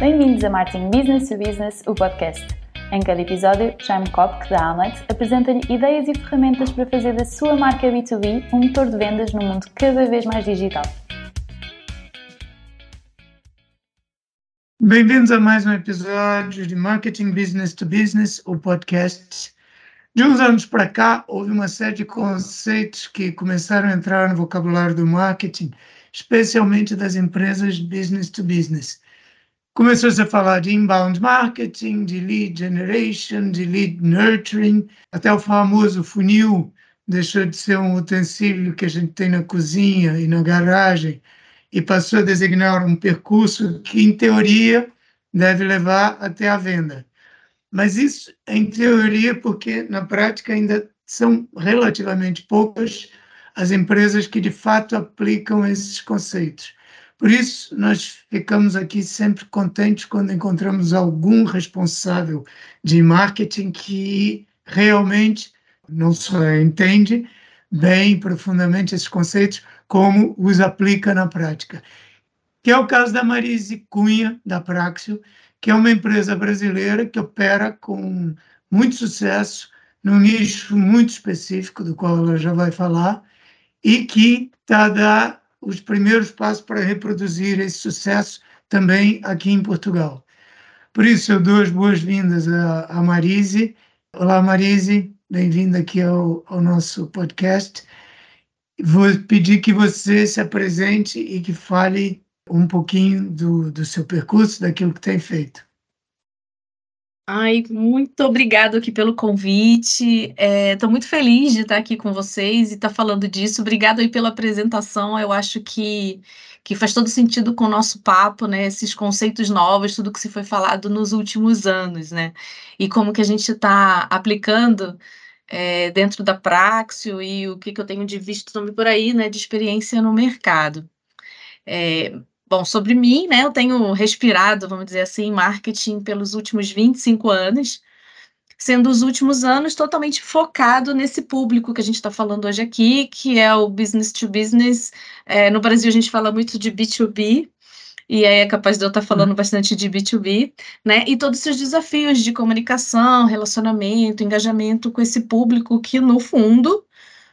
Bem-vindos a Marketing Business to Business, o podcast. Em cada episódio, Jaime Kopk, da Amlet, apresenta-lhe ideias e ferramentas para fazer da sua marca B2B um motor de vendas num mundo cada vez mais digital. Bem-vindos a mais um episódio de Marketing Business to Business, o podcast. De uns anos para cá, houve uma série de conceitos que começaram a entrar no vocabulário do marketing, especialmente das empresas business to business. Começou-se a falar de inbound marketing, de lead generation, de lead nurturing, até o famoso funil deixou de ser um utensílio que a gente tem na cozinha e na garagem e passou a designar um percurso que, em teoria, deve levar até a venda. Mas isso em teoria, porque na prática ainda são relativamente poucas as empresas que de fato aplicam esses conceitos. Por isso, nós ficamos aqui sempre contentes quando encontramos algum responsável de marketing que realmente não só entende bem profundamente esses conceitos, como os aplica na prática. Que é o caso da Marise Cunha, da Praxio, que é uma empresa brasileira que opera com muito sucesso num nicho muito específico, do qual ela já vai falar, e que está a dar os primeiros passos para reproduzir esse sucesso também aqui em Portugal. Por isso, eu dou as boas-vindas a Marise. Olá, Marise, bem-vinda aqui ao, ao nosso podcast. Vou pedir que você se apresente e que fale um pouquinho do, do seu percurso, daquilo que tem feito. Ai, muito obrigado aqui pelo convite. Estou é, muito feliz de estar aqui com vocês e estar falando disso. Obrigado aí pela apresentação. Eu acho que, que faz todo sentido com o nosso papo, né? Esses conceitos novos, tudo que se foi falado nos últimos anos, né? E como que a gente está aplicando é, dentro da Praxio e o que, que eu tenho de visto também por aí, né? De experiência no mercado. É, Bom, sobre mim, né, eu tenho respirado, vamos dizer assim, marketing pelos últimos 25 anos, sendo os últimos anos totalmente focado nesse público que a gente está falando hoje aqui, que é o business to business. É, no Brasil a gente fala muito de B2B, e aí é capaz de eu estar tá falando bastante de B2B, né? E todos os seus desafios de comunicação, relacionamento, engajamento com esse público que, no fundo,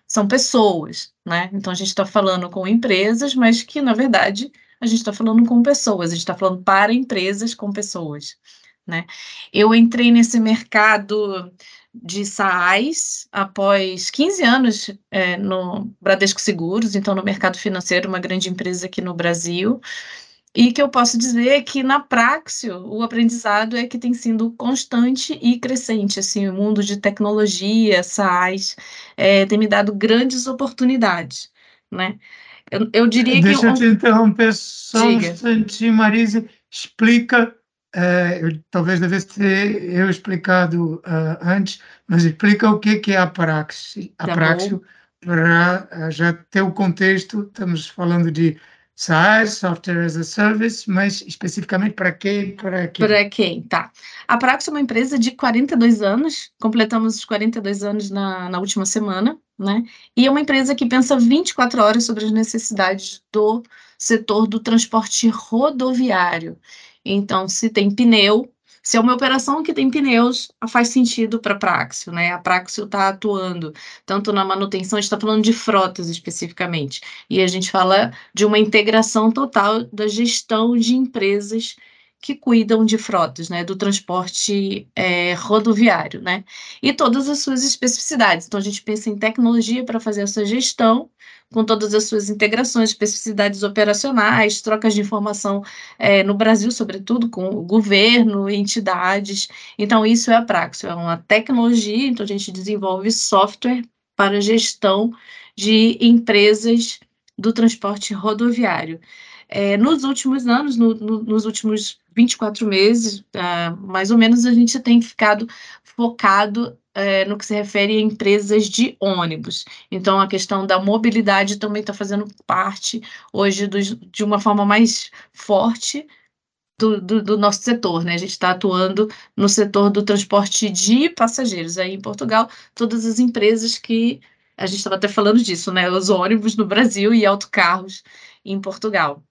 são pessoas, né? Então a gente está falando com empresas, mas que, na verdade, a gente está falando com pessoas, a gente está falando para empresas com pessoas, né? Eu entrei nesse mercado de SaaS após 15 anos é, no Bradesco Seguros, então no mercado financeiro, uma grande empresa aqui no Brasil, e que eu posso dizer que na Praxio o aprendizado é que tem sido constante e crescente, assim, o mundo de tecnologia, SaaS, é, tem me dado grandes oportunidades, né? Eu, eu diria Deixa que. Deixa eu te interromper só Diga. um instantinho, Marise. Explica, é, eu, talvez devesse ter eu explicado uh, antes, mas explica o que, que é a Praxis. A tá Praxis, para já ter o contexto, estamos falando de SaaS, Software as a Service, mas especificamente para quem? Para quem? Para quem, tá. A Praxis é uma empresa de 42 anos, completamos os 42 anos na, na última semana, né? E é uma empresa que pensa 24 horas sobre as necessidades do setor do transporte rodoviário. Então, se tem pneu, se é uma operação que tem pneus, faz sentido para a Praxio, né? A Praxio está atuando tanto na manutenção, a gente está falando de frotas especificamente, e a gente fala de uma integração total da gestão de empresas que cuidam de frotas, né, do transporte é, rodoviário, né, e todas as suas especificidades. Então, a gente pensa em tecnologia para fazer essa gestão, com todas as suas integrações, especificidades operacionais, trocas de informação é, no Brasil, sobretudo, com o governo, entidades. Então, isso é a Praxis, é uma tecnologia, então a gente desenvolve software para gestão de empresas do transporte rodoviário. É, nos últimos anos, no, no, nos últimos 24 meses, uh, mais ou menos, a gente tem ficado focado é, no que se refere a empresas de ônibus. Então, a questão da mobilidade também está fazendo parte hoje de uma forma mais forte do, do, do, nosso setor, né? A gente está atuando no setor do transporte de passageiros. Aí em Portugal, todas as empresas que a gente estava até falando disso, né? Os ônibus no Brasil e autocarros em Portugal.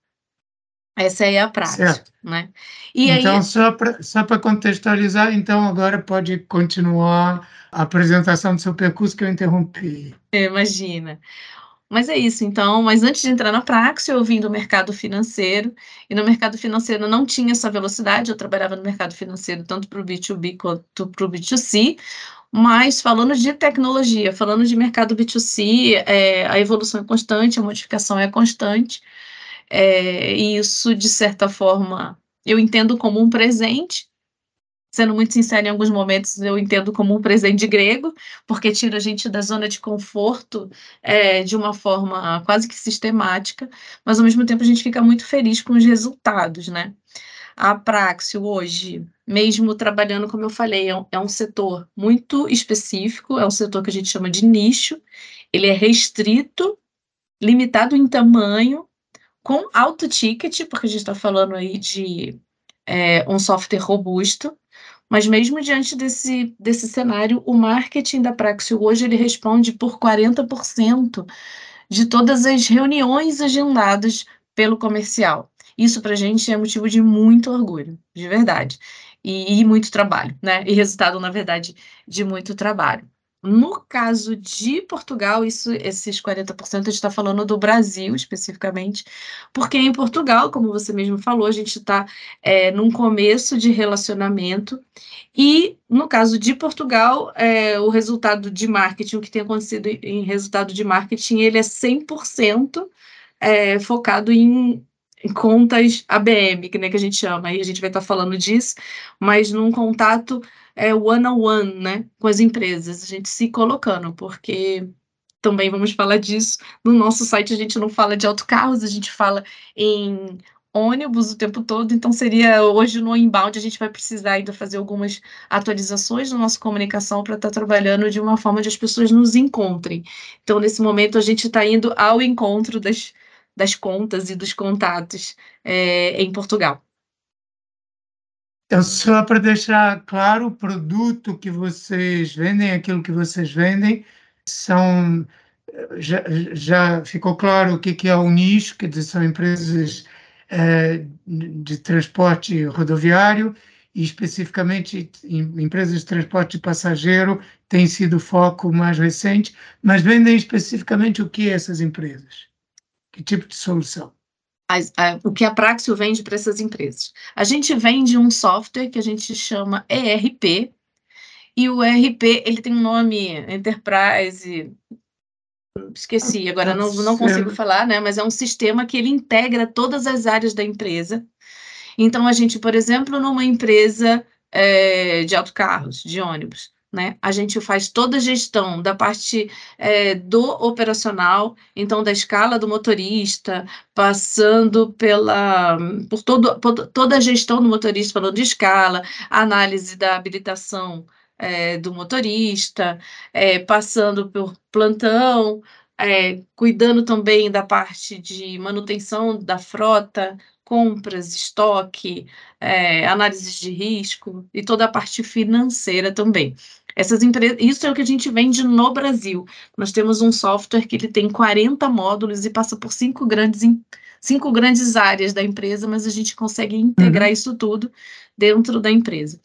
Essa é a prática, certo. né? E então, aí... só para só contextualizar, então agora pode continuar a apresentação do seu percurso que eu interrompi. Imagina. Mas é isso, então. Mas antes de entrar na Praxis, eu vim do mercado financeiro, e no mercado financeiro não tinha essa velocidade, eu trabalhava no mercado financeiro tanto para o B2B quanto para o B2C, mas falando de tecnologia, falando de mercado B2C, é, a evolução é constante, a modificação é constante, é, e isso, de certa forma, eu entendo como um presente, sendo muito sincero, em alguns momentos eu entendo como um presente grego, porque tira a gente da zona de conforto é, de uma forma quase que sistemática, mas ao mesmo tempo a gente fica muito feliz com os resultados, né? A Praxio hoje, mesmo trabalhando, como eu falei, é um, é um setor muito específico, é um setor que a gente chama de nicho, ele é restrito, limitado em tamanho, com alto ticket, porque a gente está falando aí de é, um software robusto, mas mesmo diante desse, desse cenário, o marketing da Praxio hoje ele responde por 40% de todas as reuniões agendadas pelo comercial. Isso para a gente é motivo de muito orgulho, de verdade. E, e muito trabalho, né? E resultado, na verdade, de muito trabalho. No caso de Portugal, isso, esses 40% a gente está falando do Brasil especificamente, porque em Portugal, como você mesmo falou, a gente está é, num começo de relacionamento, e no caso de Portugal, é, o resultado de marketing, o que tem acontecido em resultado de marketing, ele é 100% é, focado em contas ABM, que, né, que a gente chama, aí a gente vai estar tá falando disso, mas num contato é, one-on-one, né, com as empresas, a gente se colocando, porque também vamos falar disso, no nosso site a gente não fala de autocarros, a gente fala em ônibus o tempo todo, então seria hoje no inbound a gente vai precisar ainda fazer algumas atualizações na nossa comunicação para estar tá trabalhando de uma forma de as pessoas nos encontrem. Então, nesse momento, a gente está indo ao encontro das, das contas e dos contatos é, em Portugal. Então, só para deixar claro, o produto que vocês vendem, aquilo que vocês vendem, são já, já ficou claro o que, que é o nicho, dizer, são empresas é, de transporte rodoviário e especificamente empresas de transporte de passageiro tem sido o foco mais recente, mas vendem especificamente o que essas empresas? Que tipo de solução? A, o que a Praxio vende para essas empresas. A gente vende um software que a gente chama ERP, e o ERP ele tem um nome Enterprise, esqueci, agora não, não consigo falar, né? Mas é um sistema que ele integra todas as áreas da empresa. Então, a gente, por exemplo, numa empresa é, de autocarros, de ônibus, né? A gente faz toda a gestão da parte é, do operacional, então da escala do motorista, passando pela por, todo, por toda a gestão do motorista, falando de escala, análise da habilitação é, do motorista, é, passando por plantão, é, cuidando também da parte de manutenção da frota, compras, estoque, é, análises de risco e toda a parte financeira também. Essas empresas, isso é o que a gente vende no Brasil. Nós temos um software que ele tem 40 módulos e passa por cinco grandes, cinco grandes áreas da empresa, mas a gente consegue integrar uhum. isso tudo dentro da empresa.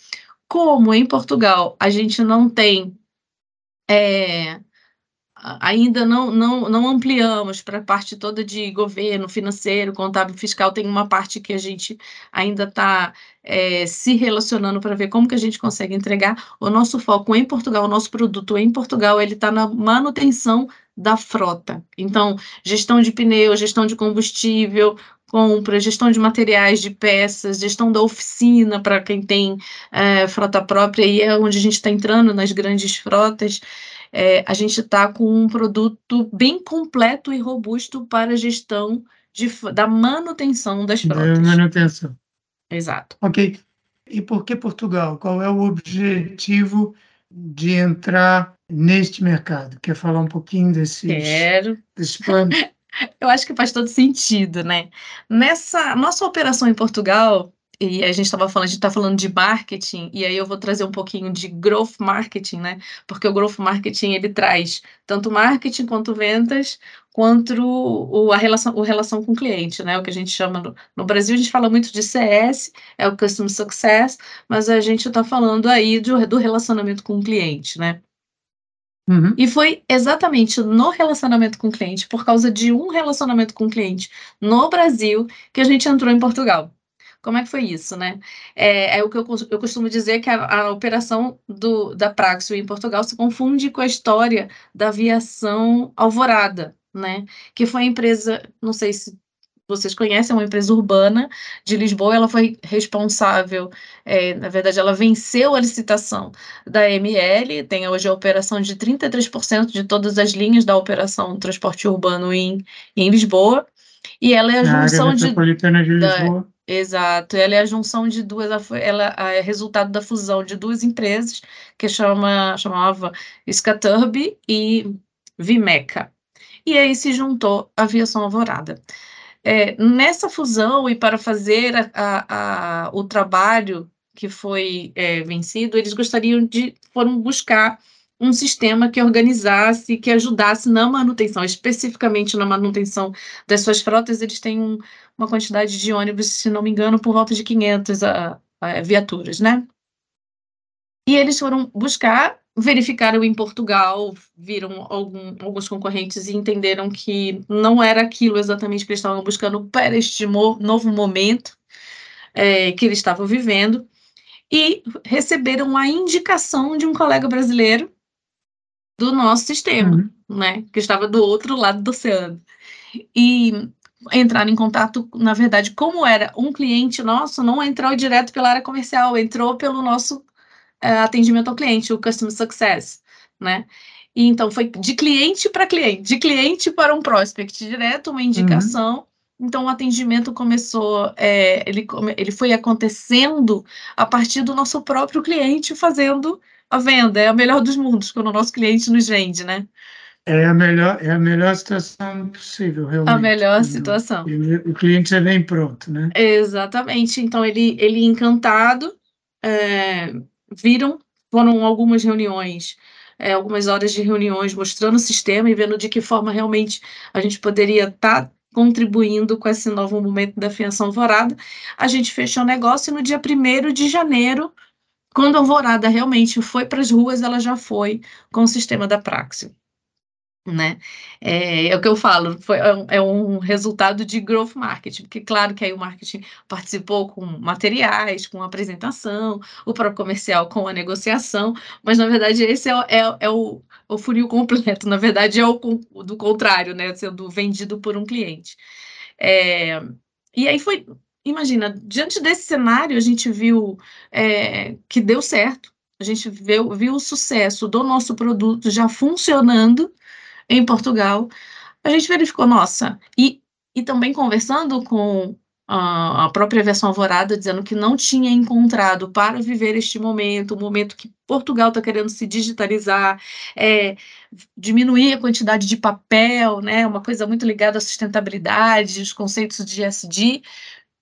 Como em Portugal a gente não tem é, ainda não, não, não ampliamos para a parte toda de governo, financeiro, contábil, fiscal, tem uma parte que a gente ainda está é, se relacionando para ver como que a gente consegue entregar. O nosso foco em Portugal, o nosso produto em Portugal, ele está na manutenção da frota. Então, gestão de pneu, gestão de combustível, compra, gestão de materiais, de peças, gestão da oficina para quem tem é, frota própria, e é onde a gente está entrando nas grandes frotas é, a gente está com um produto bem completo e robusto para a gestão de, da manutenção das frotas. Da manutenção. Exato. Ok. E por que Portugal? Qual é o objetivo de entrar neste mercado? Quer falar um pouquinho desses, Quero. desses planos? Eu acho que faz todo sentido, né? Nessa nossa operação em Portugal, e a gente estava falando, a gente está falando de marketing, e aí eu vou trazer um pouquinho de growth marketing, né? Porque o growth marketing ele traz tanto marketing quanto vendas, quanto o, a relação, o relação com o cliente, né? O que a gente chama no, no, Brasil, a gente fala muito de CS, é o Customer Success, mas a gente está falando aí do, do relacionamento com o cliente, né? Uhum. E foi exatamente no relacionamento com o cliente, por causa de um relacionamento com o cliente no Brasil, que a gente entrou em Portugal. Como é que foi isso, né? É, é o que eu, eu, costumo dizer que a, a operação do, da Praxio em Portugal se confunde com a história da aviação Alvorada, né? Que foi a empresa, não sei se vocês conhecem, é uma empresa urbana de Lisboa, ela foi responsável, é, na verdade, ela venceu a licitação da ML, tem hoje a operação de 33% de todas as linhas da operação transporte urbano em, em Lisboa, e ela é a junção de, de da, exato, ela é a junção de duas, ela é resultado da fusão de duas empresas que chama, chamava Scaturb e Vimeca. E aí se juntou a Aviação Alvorada. É, nessa fusão e para fazer a, a, o trabalho que foi é, vencido, eles gostariam de foram buscar um sistema que organizasse, que ajudasse na manutenção, especificamente na manutenção das suas frotas. Eles têm um, uma quantidade de ônibus, se não me engano, por volta de 500 a, viaturas, né? E eles foram buscar verificaram em Portugal, viram algum, alguns concorrentes e entenderam que não era aquilo exatamente que eles estavam buscando para este novo momento é, que eles estavam vivendo, e receberam a indicação de um colega brasileiro do nosso sistema, uhum. né, que estava do outro lado do oceano. E entraram em contato, na verdade, como era um cliente nosso, não entrou direto pela área comercial, entrou pelo nosso uh, atendimento ao cliente, o Customer Success, né? E, então, foi de cliente para cliente, de cliente para um prospect direto, uma indicação. Uhum. Então, o atendimento começou, é, ele, ele foi acontecendo a partir do nosso próprio cliente fazendo a venda. É a melhor dos mundos, quando o nosso cliente nos vende, né? É a melhor, é a melhor situação possível, realmente. A melhor situação. O, o cliente já vem pronto, né? Exatamente. Então, ele, ele encantado, é, viram, foram algumas reuniões, é, algumas horas de reuniões mostrando o sistema e vendo de que forma realmente a gente poderia estar tá contribuindo com esse novo momento da fiança alvorada. A gente fechou o negócio e no dia 1 de janeiro, quando a alvorada realmente foi para as ruas, ela já foi com o sistema da Praxio né? É, é, o que eu falo, foi, é, um, é um resultado de growth marketing, porque claro que aí o marketing participou com materiais, com apresentação, o próprio comercial com a negociação, mas na verdade esse é, é, é o, o funil completo, na verdade é o do contrário, né? Sendo vendido por um cliente. É, e aí foi, imagina, diante desse cenário, a gente viu é, que deu certo, a gente viu, viu o sucesso do nosso produto já funcionando em Portugal, a gente verificou, nossa, e, e também conversando com a, própria versão alvorada, dizendo que não tinha encontrado para viver este momento, o momento que Portugal está querendo se digitalizar, é, diminuir a quantidade de papel, né, uma coisa muito ligada à sustentabilidade, os conceitos de SD,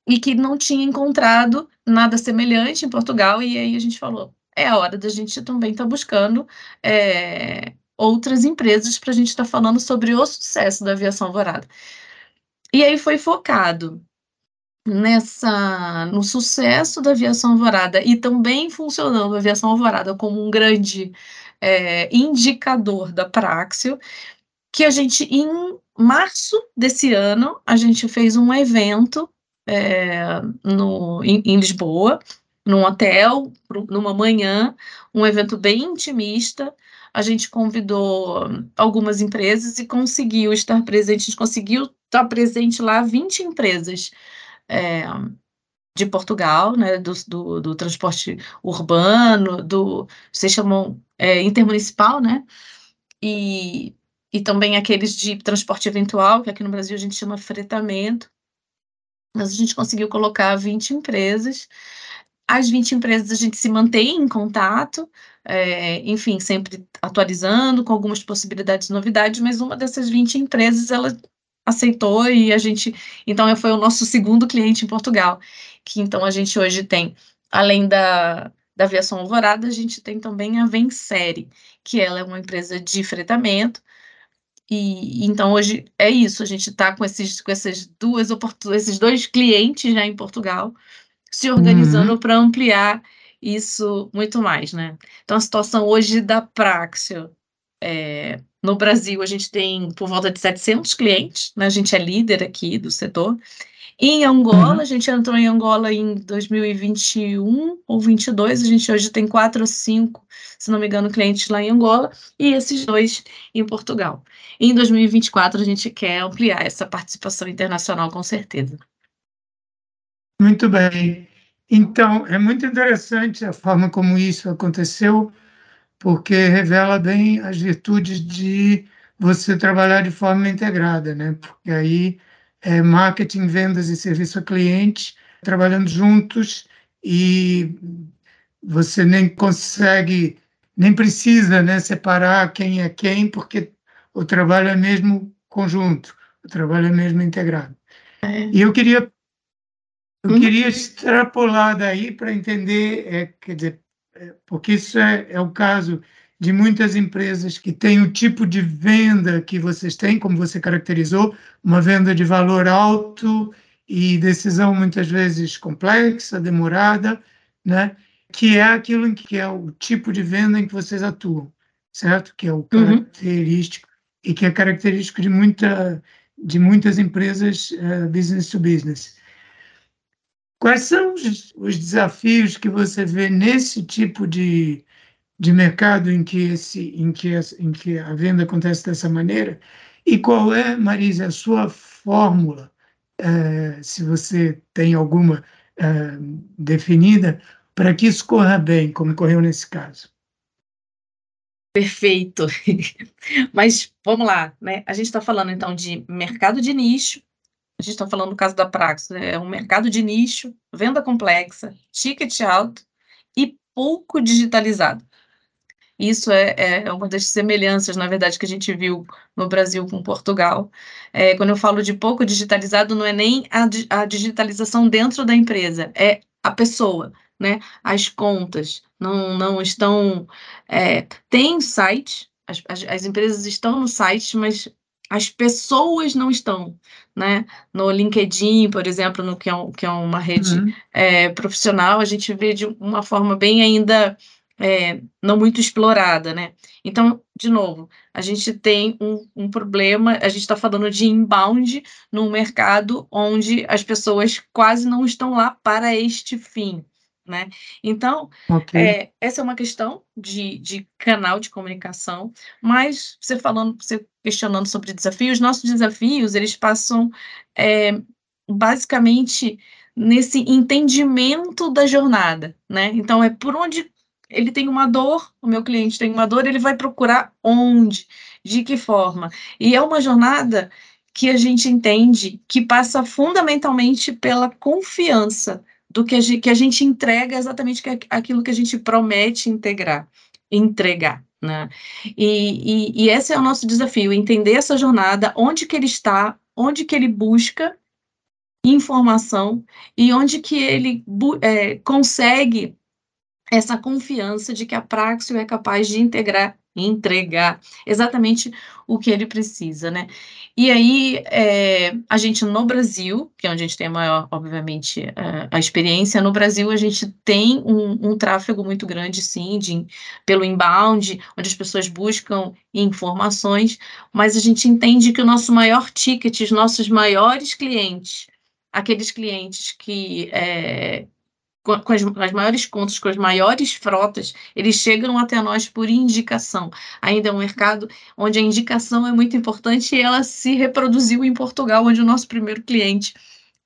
e que não tinha encontrado nada semelhante em Portugal, e aí a gente falou, é a hora da gente também estar tá buscando é, outras empresas para a gente estar tá falando sobre o sucesso da aviação alvorada. E aí foi focado nessa no sucesso da aviação alvorada e também funcionando a aviação alvorada como um grande é, indicador da Praxio, que a gente em março desse ano a gente fez um evento é, no, em, em Lisboa, num hotel, numa manhã, um evento bem intimista, a gente convidou algumas empresas e conseguiu estar presente, a gente conseguiu estar presente lá 20 empresas é, de Portugal, né, do, do, do, transporte urbano, do, vocês chamam é, intermunicipal, né, e, e também aqueles de transporte eventual, que aqui no Brasil a gente chama fretamento, mas a gente conseguiu colocar 20 empresas, as 20 empresas a gente se mantém em contato, é, enfim, sempre atualizando com algumas possibilidades de novidades, mas uma dessas 20 empresas ela aceitou e a gente, então foi o nosso segundo cliente em Portugal, que então a gente hoje tem, além da, da aviação alvorada, a gente tem também a Vensere, que ela é uma empresa de fretamento, e então hoje é isso, a gente está com esses com essas duas esses dois clientes já em Portugal se organizando uhum. para ampliar isso muito mais, né? Então a situação hoje da Praxio é, no Brasil a gente tem por volta de 700 clientes, né? A gente é líder aqui do setor. Em Angola, uhum. a gente entrou em Angola em 2021 ou 22, a gente hoje tem quatro ou cinco, se não me engano, clientes lá em Angola, e esses dois em Portugal. Em 2024, a gente quer ampliar essa participação internacional, com certeza. Muito bem. Então, é muito interessante a forma como isso aconteceu, porque revela bem as virtudes de você trabalhar de forma integrada, né? Porque aí é marketing, vendas e serviço ao cliente trabalhando juntos e você nem consegue, nem precisa né, separar quem é quem, porque o trabalho é mesmo conjunto, o trabalho é mesmo integrado. É. E eu queria eu uhum. queria extrapolar daí para entender, é, quer dizer, é, porque isso é, é o caso de muitas empresas que têm o tipo de venda que vocês têm, como você caracterizou, uma venda de valor alto e decisão muitas vezes complexa, demorada, né? que é aquilo em que é o tipo de venda em que vocês atuam, certo? Que é o uhum. característico uhum. e que é característico de muita de muitas empresas uh, business to business. Quais são os, os desafios que você vê nesse tipo de, de mercado em que, esse, em, que, em que a venda acontece dessa maneira? E qual é, Marisa, a sua fórmula, é, se você tem alguma é, definida, para que isso corra bem, como correu nesse caso? Perfeito. Mas vamos lá, né? A gente está falando então de mercado de nicho, a gente está falando no caso da Praxis, né? é um mercado de nicho, venda complexa, ticket alto e pouco digitalizado. Isso é, é, uma das semelhanças, na verdade, que a gente viu no Brasil com Portugal. É, quando eu falo de pouco digitalizado, não é nem a, a digitalização dentro da empresa, é a pessoa, né? As contas não, não estão. É, tem site, as, as, as, empresas estão no site, mas as pessoas não estão, né? No LinkedIn, por exemplo, no que é, um, que é uma rede uhum. é, profissional, a gente vê de uma forma bem ainda é, não muito explorada, né? Então, de novo, a gente tem um, um problema, a gente está falando de inbound num mercado onde as pessoas quase não estão lá para este fim. Né? Então, okay. é, essa é uma questão de, de canal de comunicação, mas você falando, você questionando sobre desafios, nossos desafios, eles passam é, basicamente nesse entendimento da jornada, né? Então, é por onde ele tem uma dor, o meu cliente tem uma dor, ele vai procurar onde, de que forma. E é uma jornada que a gente entende que passa fundamentalmente pela confiança do que a gente, que a gente entrega exatamente aquilo que a gente promete integrar, entregar. Né? E, e, e esse é o nosso desafio, entender essa jornada, onde que ele está, onde que ele busca informação e onde que ele é, consegue essa confiança de que a Praxio é capaz de integrar, entregar exatamente o que ele precisa, né? E aí, é, a gente no Brasil, que é onde a gente tem a maior, obviamente, a, a experiência, no Brasil a gente tem um, um, tráfego muito grande, sim, de, pelo inbound, onde as pessoas buscam informações, mas a gente entende que o nosso maior ticket, os nossos maiores clientes, aqueles clientes que é, com as, as, maiores contas, com as maiores frotas, eles chegam até nós por indicação. Ainda é um mercado onde a indicação é muito importante e ela se reproduziu em Portugal, onde o nosso primeiro cliente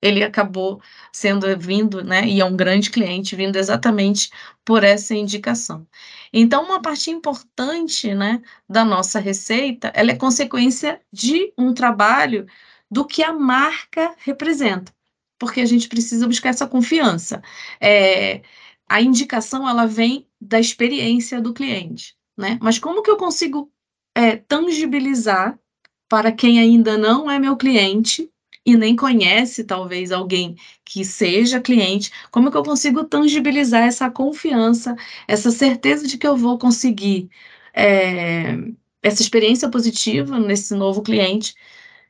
ele acabou sendo vindo, né, e é um grande cliente, vindo exatamente por essa indicação. Então, uma parte importante, né, da nossa receita, ela é consequência de um trabalho do que a marca representa porque a gente precisa buscar essa confiança. É, a indicação ela vem da experiência do cliente, né? Mas como que eu consigo é, tangibilizar para quem ainda não é meu cliente e nem conhece talvez alguém que seja cliente, como que eu consigo tangibilizar essa confiança, essa certeza de que eu vou conseguir é, essa experiência positiva nesse novo cliente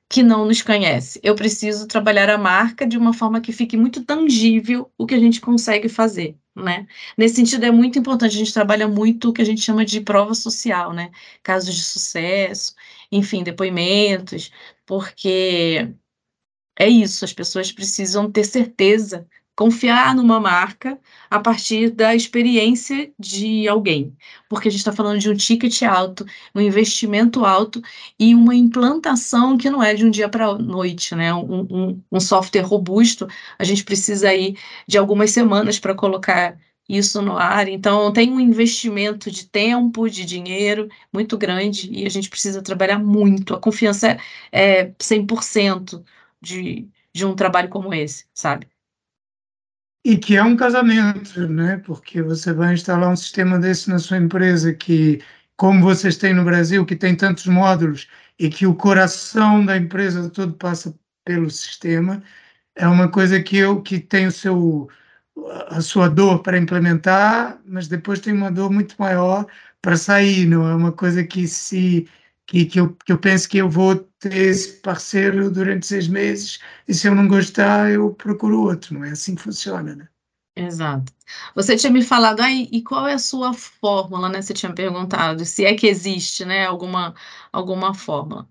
que não nos conhece. Eu preciso trabalhar a marca de uma forma que fique muito tangível o que a gente consegue fazer, né? Nesse sentido, é muito importante, a gente trabalha muito o que a gente chama de prova social, né? Casos de sucesso, enfim, depoimentos, porque é isso, as pessoas precisam ter certeza confiar numa marca a partir da experiência de alguém, porque a gente está falando de um ticket alto, um investimento alto e uma implantação que não é de um dia para a noite, né? Um, um, um, software robusto, a gente precisa aí de algumas semanas para colocar isso no ar, então tem um investimento de tempo, de dinheiro muito grande e a gente precisa trabalhar muito. A confiança é 100% de, de um trabalho como esse, sabe? E que é um casamento, né? Porque você vai instalar um sistema desse na sua empresa que, como vocês têm no Brasil, que tem tantos módulos e que o coração da empresa todo passa pelo sistema, é uma coisa que eu que tem seu a sua dor para implementar, mas depois tem uma dor muito maior para sair, não é uma coisa que se que, que, eu, que eu penso que eu vou ter esse parceiro durante seis meses e se eu não gostar, eu procuro outro. Não é assim que funciona, né? Exato. Você tinha me falado, aí, e qual é a sua fórmula, né? Você tinha perguntado se é que existe, né, alguma, alguma fórmula.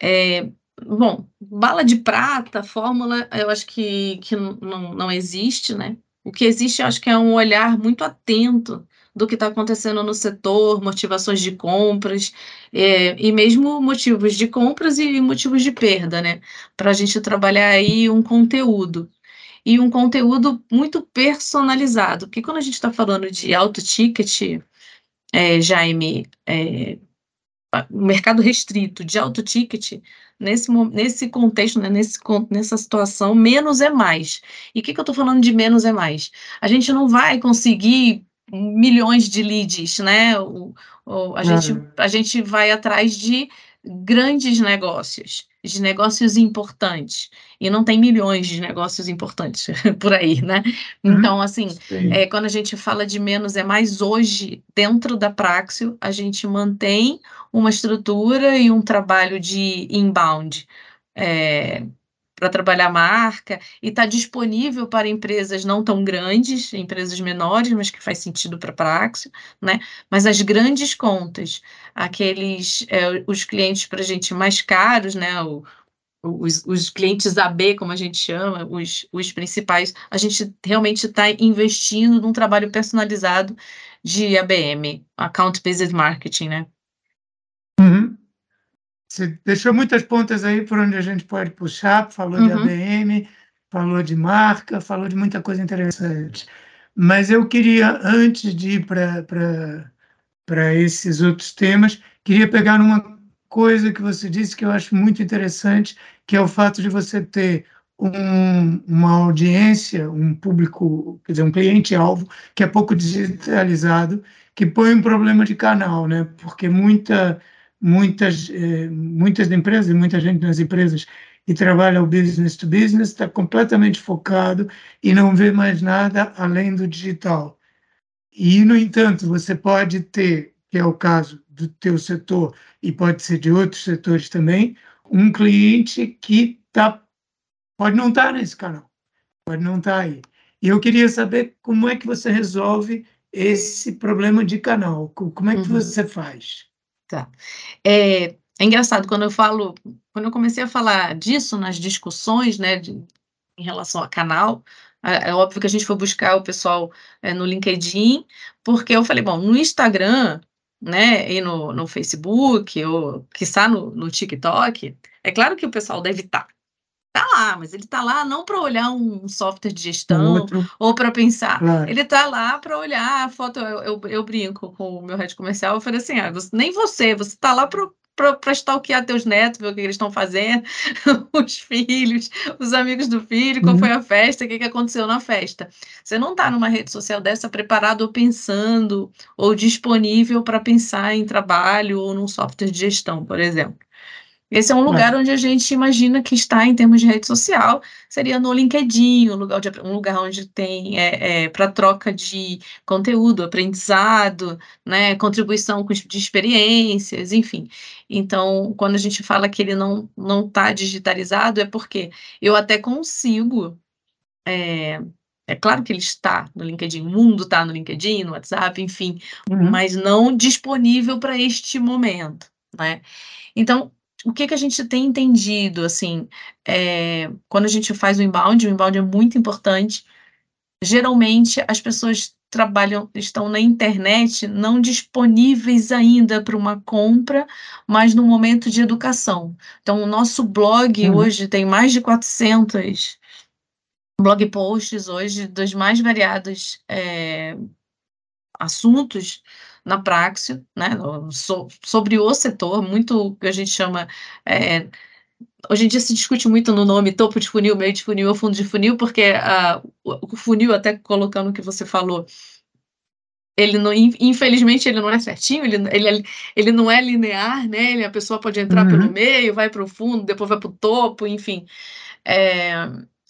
É, bom, bala de prata, fórmula, eu acho que, que não, não existe, né? O que existe, eu acho que é um olhar muito atento do que está acontecendo no setor, motivações de compras, é, e mesmo motivos de compras e motivos de perda, né? Para a gente trabalhar aí um conteúdo. E um conteúdo muito personalizado, porque quando a gente está falando de alto ticket, é, Jaime, é, mercado restrito de alto ticket, nesse, nesse contexto, né, nesse, nessa situação, menos é mais. E o que, que eu estou falando de menos é mais? A gente não vai conseguir milhões de leads, né? O, o, a, gente, a gente vai atrás de grandes negócios, de negócios importantes, e não tem milhões de negócios importantes por aí, né? Uhum. Então, assim, é, quando a gente fala de menos é mais hoje, dentro da Praxio, a gente mantém uma estrutura e um trabalho de inbound. É, para trabalhar marca e está disponível para empresas não tão grandes, empresas menores, mas que faz sentido para a Praxis, né? Mas as grandes contas, aqueles, é, os clientes para a gente mais caros, né? O, os, os, clientes AB, como a gente chama, os, os principais, a gente realmente está investindo num trabalho personalizado de ABM, Account Based Marketing, né? Uhum. Você deixou muitas pontas aí por onde a gente pode puxar, falou uhum. de ABM, falou de marca, falou de muita coisa interessante. Mas eu queria, antes de ir para esses outros temas, queria pegar numa coisa que você disse que eu acho muito interessante, que é o fato de você ter um, uma audiência, um público, quer dizer, um cliente-alvo que é pouco digitalizado, que põe um problema de canal, né? Porque muita muitas, eh, muitas empresas, muita gente nas empresas que trabalha o business to business está completamente focado e não vê mais nada além do digital. E, no entanto, você pode ter, que é o caso do teu setor e pode ser de outros setores também, um cliente que tá, pode não estar tá nesse canal, pode não estar tá aí. E eu queria saber como é que você resolve esse problema de canal, como é que uhum. você faz? Tá. É, é engraçado, quando eu falo, quando eu comecei a falar disso nas discussões, né, de, em relação a canal, é, óbvio que a gente foi buscar o pessoal é, no LinkedIn, porque eu falei, bom, no Instagram, né, e no, no Facebook, ou está no, no TikTok, é claro que o pessoal deve estar, tá tá lá, mas ele tá lá não para olhar um software de gestão Outro. ou para pensar. Claro. Ele tá lá para olhar a foto. Eu, eu, eu, brinco com o meu head comercial, eu falei assim: ah, você, nem você, você tá lá para para stalkear teus netos, ver o que eles estão fazendo, os filhos, os amigos do filho, qual uhum. foi a festa, o que, que aconteceu na festa. Você não está numa rede social dessa preparado ou pensando, ou disponível para pensar em trabalho ou num software de gestão, por exemplo. Esse é um lugar é. onde a gente imagina que está em termos de rede social, seria no LinkedIn, um lugar, de, um lugar onde tem é, é, para troca de conteúdo, aprendizado, né, contribuição de experiências, enfim. Então, quando a gente fala que ele não não está digitalizado, é porque eu até consigo é, é claro que ele está no LinkedIn, o mundo está no LinkedIn, no WhatsApp, enfim, uhum. mas não disponível para este momento, né? Então, o que, que a gente tem entendido, assim, é, quando a gente faz o inbound, o inbound é muito importante. Geralmente, as pessoas trabalham, estão na internet não disponíveis ainda para uma compra, mas no momento de educação. Então, o nosso blog uhum. hoje tem mais de 400 blog posts hoje dos mais variados é, assuntos na Praxio, né, so, sobre o setor, muito que a gente chama. É, hoje em dia se discute muito no nome topo de funil, meio de funil ou fundo de funil, porque a, o, o funil, até colocando o que você falou, ele não, infelizmente ele não é certinho, ele, ele, ele não é linear, né? Ele, a pessoa pode entrar uhum. pelo meio, vai para o fundo, depois vai para o topo, enfim. É,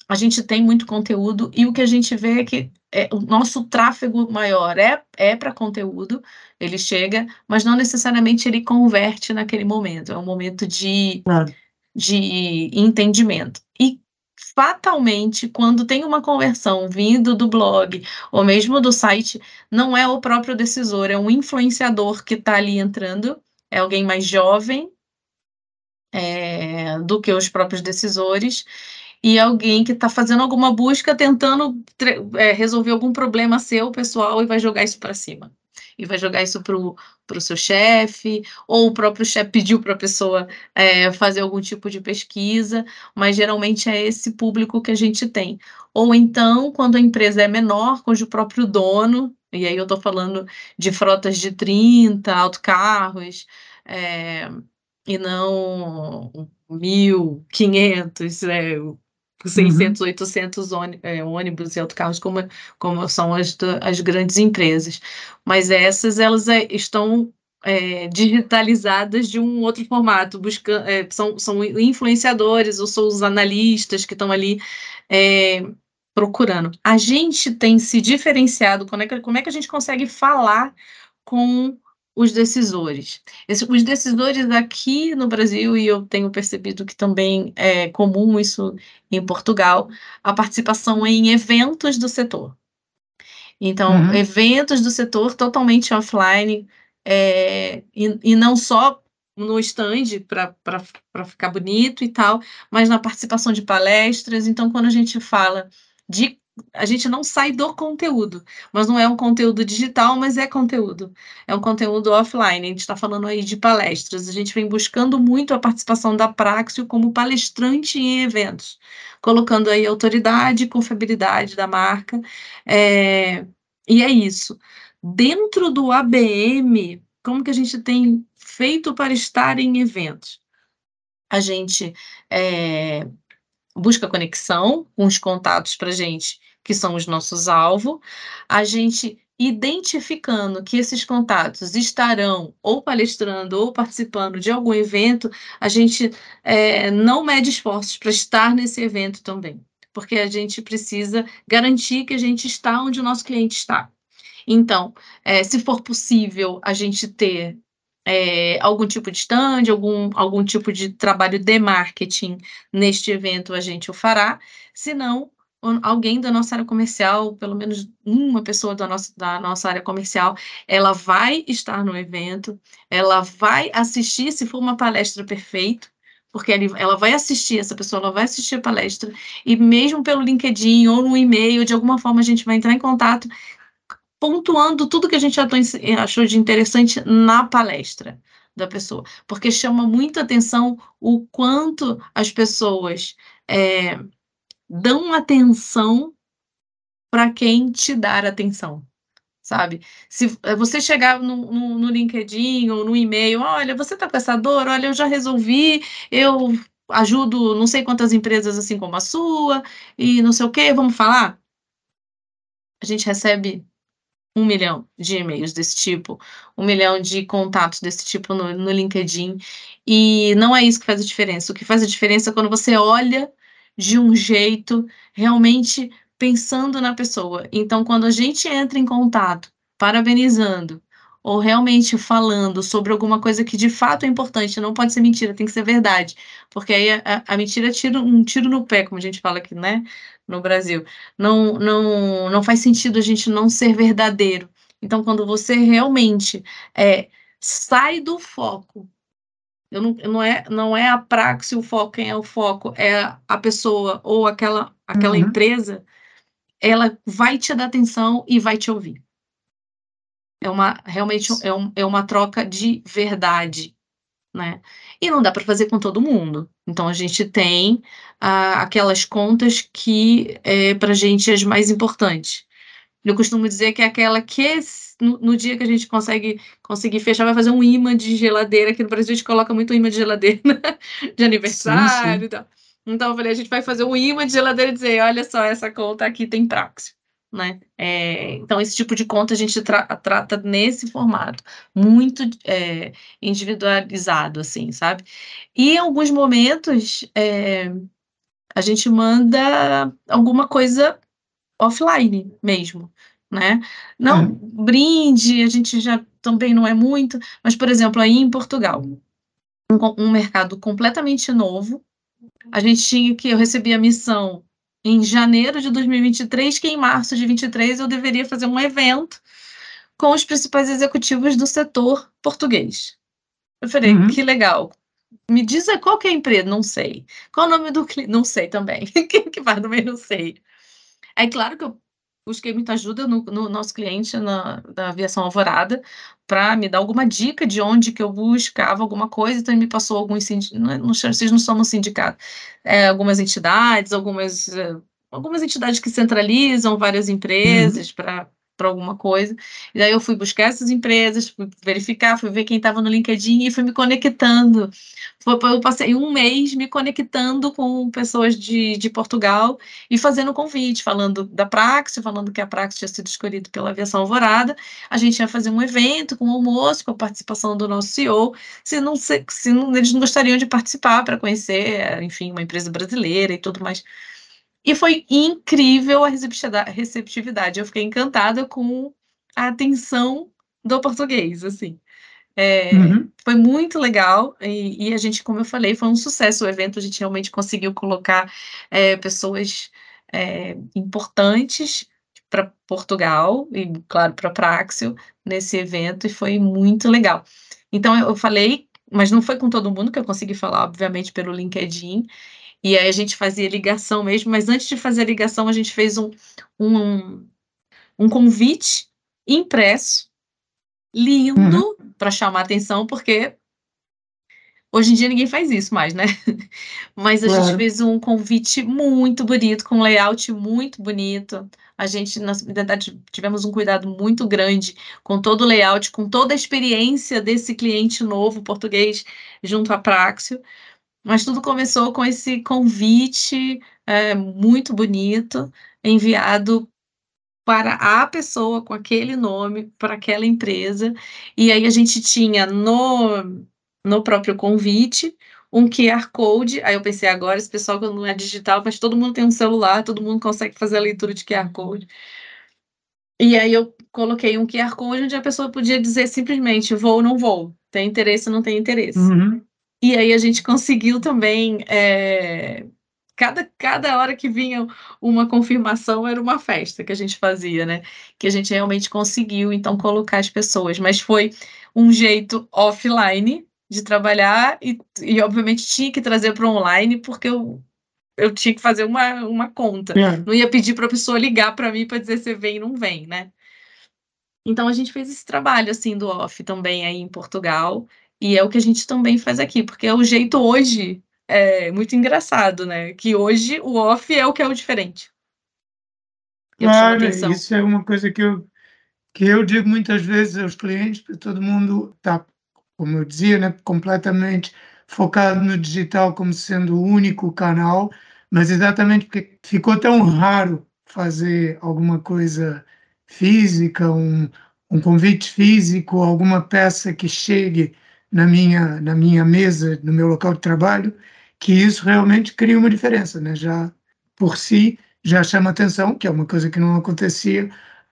a gente tem muito conteúdo e o que a gente vê é que é, o nosso tráfego maior é, é para conteúdo, ele chega, mas não necessariamente ele converte naquele momento, é um momento de, de entendimento. E fatalmente, quando tem uma conversão vindo do blog ou mesmo do site, não é o próprio decisor, é um influenciador que está ali entrando, é alguém mais jovem é, do que os próprios decisores, e alguém que está fazendo alguma busca tentando é, resolver algum problema seu, pessoal, e vai jogar isso para cima. E vai jogar isso para o seu chefe, ou o próprio chefe pediu para a pessoa é, fazer algum tipo de pesquisa, mas geralmente é esse público que a gente tem. Ou então, quando a empresa é menor, cujo próprio dono, e aí eu estou falando de frotas de 30 autocarros, é, e não 1.500, é, 600, uhum. 800 é, ônibus e autocarros, como, como são as, as grandes empresas. Mas essas, elas é, estão é, digitalizadas de um outro formato, buscando, é, são, são influenciadores ou são os analistas que estão ali procurando. A gente tem se diferenciado, como é que, como é que a gente consegue falar com os decisores. Esse, os decisores aqui no Brasil, e eu tenho percebido que também é comum isso em Portugal, a participação em eventos do setor. Então, uhum. eventos do setor totalmente offline, é, e, e não só no stand para ficar bonito e tal, mas na participação de palestras. Então, quando a gente fala de a gente não sai do conteúdo, mas não é um conteúdo digital, mas é conteúdo. É um conteúdo offline. A gente está falando aí de palestras. A gente vem buscando muito a participação da Praxio como palestrante em eventos, colocando aí autoridade confiabilidade da marca. É... E é isso. Dentro do ABM, como que a gente tem feito para estar em eventos? A gente é, busca conexão com os contatos para gente, que são os nossos alvos, a gente identificando que esses contatos estarão ou palestrando ou participando de algum evento, a gente é, não mede esforços para estar nesse evento também, porque a gente precisa garantir que a gente está onde o nosso cliente está. Então, é, se for possível a gente ter é, algum tipo de stand, algum, algum tipo de trabalho de marketing neste evento, a gente o fará. Se não, alguém da nossa área comercial, pelo menos uma pessoa da nossa, da nossa área comercial, ela vai estar no evento, ela vai assistir, se for uma palestra perfeito, porque ela vai assistir, essa pessoa ela vai assistir a palestra, e mesmo pelo LinkedIn ou no e-mail, de alguma forma a gente vai entrar em contato pontuando tudo que a gente achou de interessante na palestra da pessoa, porque chama muita atenção o quanto as pessoas é, dão atenção para quem te dar atenção, sabe? Se é, você chegar no, no, no LinkedIn ou no e-mail, olha, você está com essa dor, olha, eu já resolvi, eu ajudo não sei quantas empresas assim como a sua, e não sei o quê, vamos falar? A gente recebe um milhão de e-mails desse tipo, um milhão de contatos desse tipo no, no LinkedIn, e não é isso que faz a diferença. O que faz a diferença é quando você olha de um jeito realmente pensando na pessoa. Então, quando a gente entra em contato, parabenizando, ou realmente falando sobre alguma coisa que de fato é importante, não pode ser mentira, tem que ser verdade, porque aí a, a mentira tira um tiro no pé, como a gente fala aqui, né, no Brasil. Não, não, não faz sentido a gente não ser verdadeiro. Então, quando você realmente é, sai do foco, eu não, não, é, não é a praxe o foco, quem é o foco, é a pessoa ou aquela, aquela uhum. empresa, ela vai te dar atenção e vai te ouvir é uma realmente é, um, é uma troca de verdade, né? E não dá para fazer com todo mundo. Então a gente tem ah, aquelas contas que é para a gente as mais importantes. Eu costumo dizer que é aquela que no, no, dia que a gente consegue conseguir fechar, vai fazer um imã de geladeira. Aqui no Brasil a gente coloca muito imã de geladeira de aniversário sim, sim. e tal. Então eu falei, a gente vai fazer um imã de geladeira e dizer, olha só, essa conta aqui tem praxe né? É, então, esse tipo de conta a gente tra trata nesse formato, muito é, individualizado, assim, sabe? E em alguns momentos é, a gente manda alguma coisa offline mesmo, né? Não hum. brinde, a gente já também não é muito, mas, por exemplo, aí em Portugal, um, um mercado completamente novo, a gente tinha que, eu recebi a missão em janeiro de 2023, que em março de 23 eu deveria fazer um evento com os principais executivos do setor português. Eu falei, uhum. que legal. Me diz qual que é a empresa? Não sei. Qual o nome do cliente? Não sei também. Quem que vai também não sei. É claro que eu busquei muita ajuda no, no nosso cliente na, da aviação alvorada para me dar alguma dica de onde que eu buscava alguma coisa, então ele me passou alguns não, não vocês não somos sindicato, é, algumas entidades, algumas é, algumas entidades que centralizam várias empresas uhum. para para alguma coisa. E daí eu fui buscar essas empresas, fui verificar, fui ver quem estava no LinkedIn e fui me conectando. Eu passei um mês me conectando com pessoas de, de Portugal e fazendo convite, falando da Praxis, falando que a Praxis tinha sido escolhida pela Aviação Alvorada. A gente ia fazer um evento com um almoço, com a participação do nosso CEO. Se não, se, se não eles não gostariam de participar para conhecer, enfim, uma empresa brasileira e tudo mais. E foi incrível a receptividade. Eu fiquei encantada com a atenção do português, assim. É, uhum. Foi muito legal e, e, a gente, como eu falei, foi um sucesso o evento. A gente realmente conseguiu colocar é, pessoas é, importantes para Portugal e, claro, para Praxio nesse evento e foi muito legal. Então, eu falei, mas não foi com todo mundo que eu consegui falar, obviamente, pelo LinkedIn. E aí a gente fazia ligação mesmo, mas antes de fazer a ligação, a gente fez um, um, um convite impresso, lindo, uhum. para chamar atenção, porque hoje em dia ninguém faz isso mais, né? Mas a claro. gente fez um convite muito bonito, com um layout muito bonito. A gente, na verdade, tivemos um cuidado muito grande com todo o layout, com toda a experiência desse cliente novo português junto à Praxio. Mas tudo começou com esse convite é, muito bonito, enviado para a pessoa com aquele nome, para aquela empresa. E aí a gente tinha no, no próprio convite um QR Code. Aí eu pensei, agora esse pessoal que não é digital, mas todo mundo tem um celular, todo mundo consegue fazer a leitura de QR Code. E aí eu coloquei um QR Code onde a pessoa podia dizer simplesmente vou ou não vou, tem interesse ou não tem interesse. Uhum. E aí a gente conseguiu também. É, cada, cada hora que vinha uma confirmação era uma festa que a gente fazia, né? Que a gente realmente conseguiu, então, colocar as pessoas. Mas foi um jeito offline de trabalhar e, e obviamente, tinha que trazer para online, porque eu, eu tinha que fazer uma, uma conta. É. Não ia pedir para a pessoa ligar para mim para dizer se vem ou não vem, né? Então a gente fez esse trabalho assim do off também aí em Portugal e é o que a gente também faz aqui, porque é o jeito hoje é muito engraçado, né? Que hoje o off é o que é o diferente. Claro, isso é uma coisa que eu, que eu digo muitas vezes aos clientes, porque todo mundo está, como eu dizia, né, completamente focado no digital como sendo o único canal, mas exatamente porque ficou tão raro fazer alguma coisa física, um, um convite físico, alguma peça que chegue na minha, na minha mesa, no meu local de trabalho, que isso realmente cria uma diferença, né? Já por si já chama atenção, que é uma coisa que não acontecia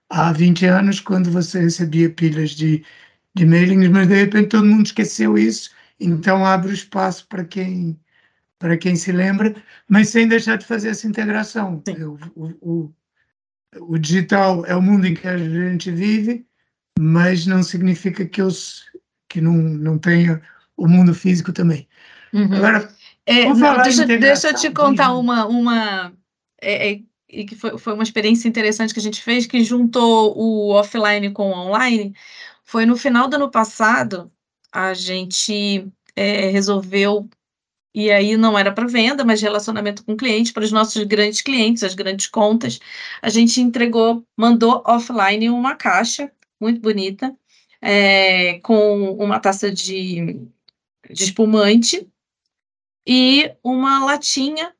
há 20 anos, quando você recebia pilhas de, de mailings, mas de repente todo mundo esqueceu isso, então abre o espaço para quem para quem se lembra, mas sem deixar de fazer essa integração. O, o, o, digital é o mundo em que a gente vive, mas não significa que, eu, que não, não tenha o mundo físico também. Uhum. Agora, é, deixa, deixa eu te contar uma, uma é, é, e que foi, foi uma experiência interessante que a gente fez, que juntou o offline com o online. Foi no final do ano passado, a gente é, resolveu, e aí não era para venda, mas relacionamento com cliente, para os nossos grandes clientes, as grandes contas, a gente entregou, mandou offline uma caixa muito bonita, é, com uma taça de, de espumante e uma latinha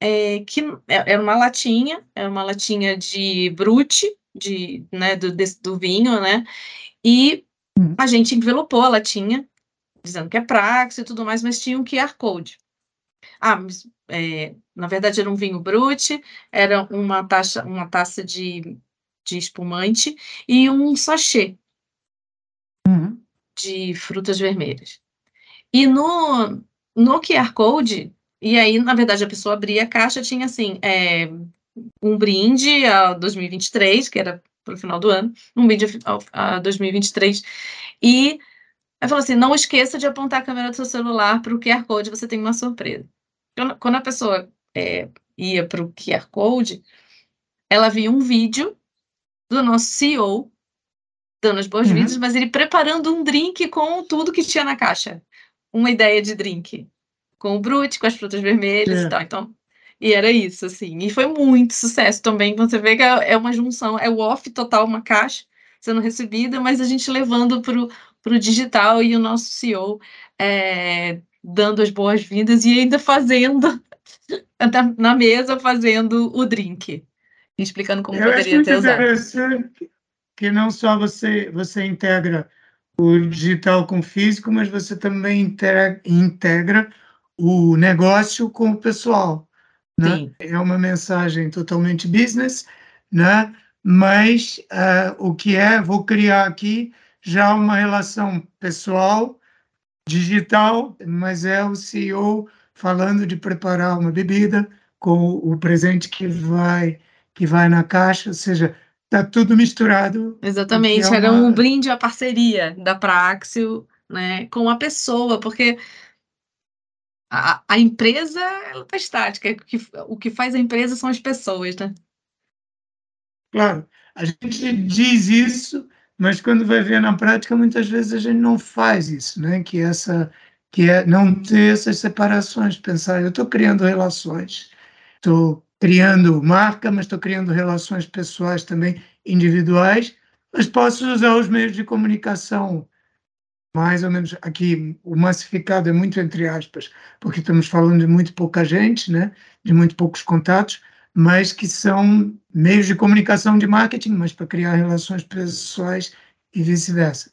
é, que é, era uma latinha, era uma latinha de brute, de, né, do, desse, do vinho, né? E hum. a gente envelopou a latinha, dizendo que é Prax e tudo mais, mas tinha um QR Code. Ah, mas, é, na verdade era um vinho brute, era uma taça, uma taça de, de espumante e um sachê uhum. de frutas vermelhas. E no, no QR Code e aí, na verdade, a pessoa abria a caixa, tinha assim, é, um brinde a 2023, que era para o final do ano, um brinde a, a 2023, e aí falou assim: não esqueça de apontar a câmera do seu celular para o QR Code, você tem uma surpresa. Quando a pessoa é, ia para o QR Code, ela via um vídeo do nosso CEO dando as boas-vindas, uhum. mas ele preparando um drink com tudo que tinha na caixa. Uma ideia de drink com o Brute, com as frutas vermelhas é. e tal. Então, e era isso, assim. E foi muito sucesso também. Você vê que é, é uma junção, é o off total, uma caixa sendo recebida, mas a gente levando para o digital e o nosso CEO é, dando as boas-vindas e ainda fazendo na mesa fazendo o drink, explicando como Eu poderia ter usado. interessante que não só você você integra o digital com o físico, mas você também integra, integra o negócio com o pessoal. Né? É uma mensagem totalmente business, né? mas uh, o que é, vou criar aqui já uma relação pessoal, digital, mas é o CEO falando de preparar uma bebida com o presente que vai que vai na caixa, ou seja, está tudo misturado. Exatamente, é uma... era um brinde à parceria da Praxio, né, com a pessoa, porque a, a empresa ela está estática, o que, o que faz a empresa são as pessoas, né? Claro, a gente diz isso, mas quando vai ver na prática, muitas vezes a gente não faz isso, né? Que essa, que é não ter essas separações, pensar, eu estou criando relações, estou criando marca, mas estou criando relações pessoais também individuais, mas posso usar os meios de comunicação mais ou menos aqui o massificado é muito entre aspas, porque estamos falando de muito pouca gente, né, de muito poucos contatos, mas que são meios de comunicação de marketing, mas para criar relações pessoais e vice-versa.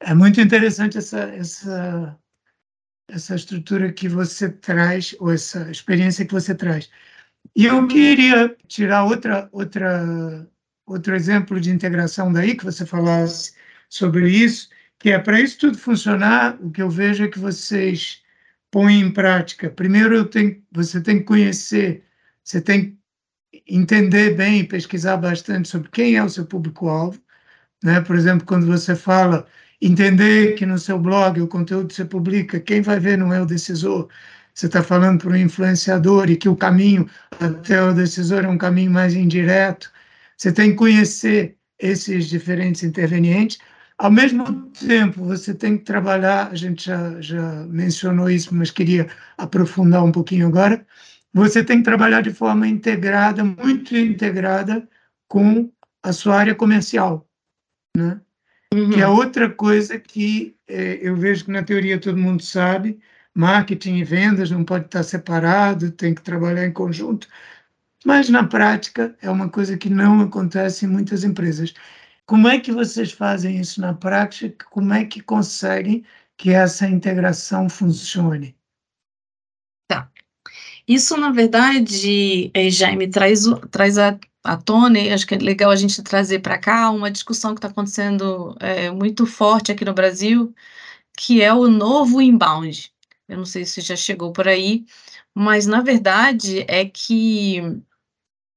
É muito interessante essa, essa, essa estrutura que você traz, ou essa experiência que você traz. E eu queria tirar outra, outra, outro exemplo de integração daí, que você falasse sobre isso, que é para isso tudo funcionar, o que eu vejo é que vocês põem em prática. Primeiro, tenho, você tem que conhecer, você tem que entender bem, pesquisar bastante sobre quem é o seu público-alvo. Né? Por exemplo, quando você fala, entender que no seu blog, o conteúdo que você publica, quem vai ver não é o decisor, você está falando para um influenciador e que o caminho até o decisor é um caminho mais indireto. Você tem que conhecer esses diferentes intervenientes ao mesmo tempo, você tem que trabalhar, a gente já, já mencionou isso, mas queria aprofundar um pouquinho agora. Você tem que trabalhar de forma integrada, muito integrada, com a sua área comercial, né? Uhum. Que é outra coisa que é, eu vejo que na teoria todo mundo sabe, marketing e vendas não pode estar separado, tem que trabalhar em conjunto, mas na prática é uma coisa que não acontece em muitas empresas. Como é que vocês fazem isso na prática? Como é que conseguem que essa integração funcione? Tá. Isso, na verdade, eh, Jaime, traz, traz a, à tona, e acho que é legal a gente trazer para cá uma discussão que está acontecendo é, muito forte aqui no Brasil, que é o novo inbound. Eu não sei se já chegou por aí, mas na verdade é que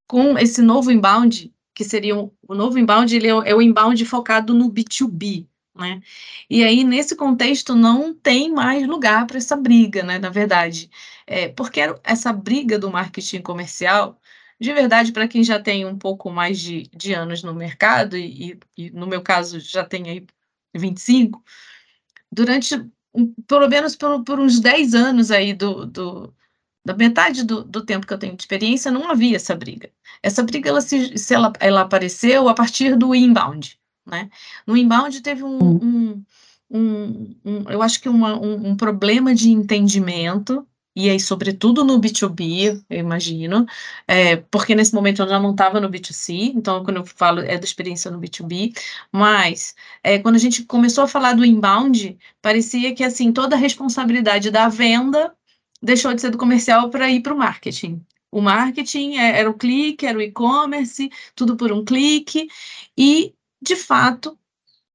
com esse novo inbound, que seria um, o novo inbound, ele é, é o inbound focado no B2B, né? E aí, nesse contexto, não tem mais lugar para essa briga, né? Na verdade, é, porque essa briga do marketing comercial, de verdade, para quem já tem um pouco mais de, de anos no mercado, e, e, no meu caso já tem aí 25, durante um, pelo menos por, por, uns 10 anos aí do, do da metade do, do, tempo que eu tenho de experiência, não havia essa briga. Essa briga, ela, se, se ela, ela apareceu a partir do inbound, né? No inbound teve um, hum. um, um, um eu acho que uma, um, problema de entendimento, e aí, sobretudo no B2B, eu imagino, é, porque nesse momento eu já não estava no B2C, então quando eu falo é da experiência no B2B, mas é, quando a gente começou a falar do inbound, parecia que assim toda a responsabilidade da venda deixou de ser do comercial para ir para o marketing. O marketing é, era o clique, era o e-commerce, tudo por um clique, e de fato,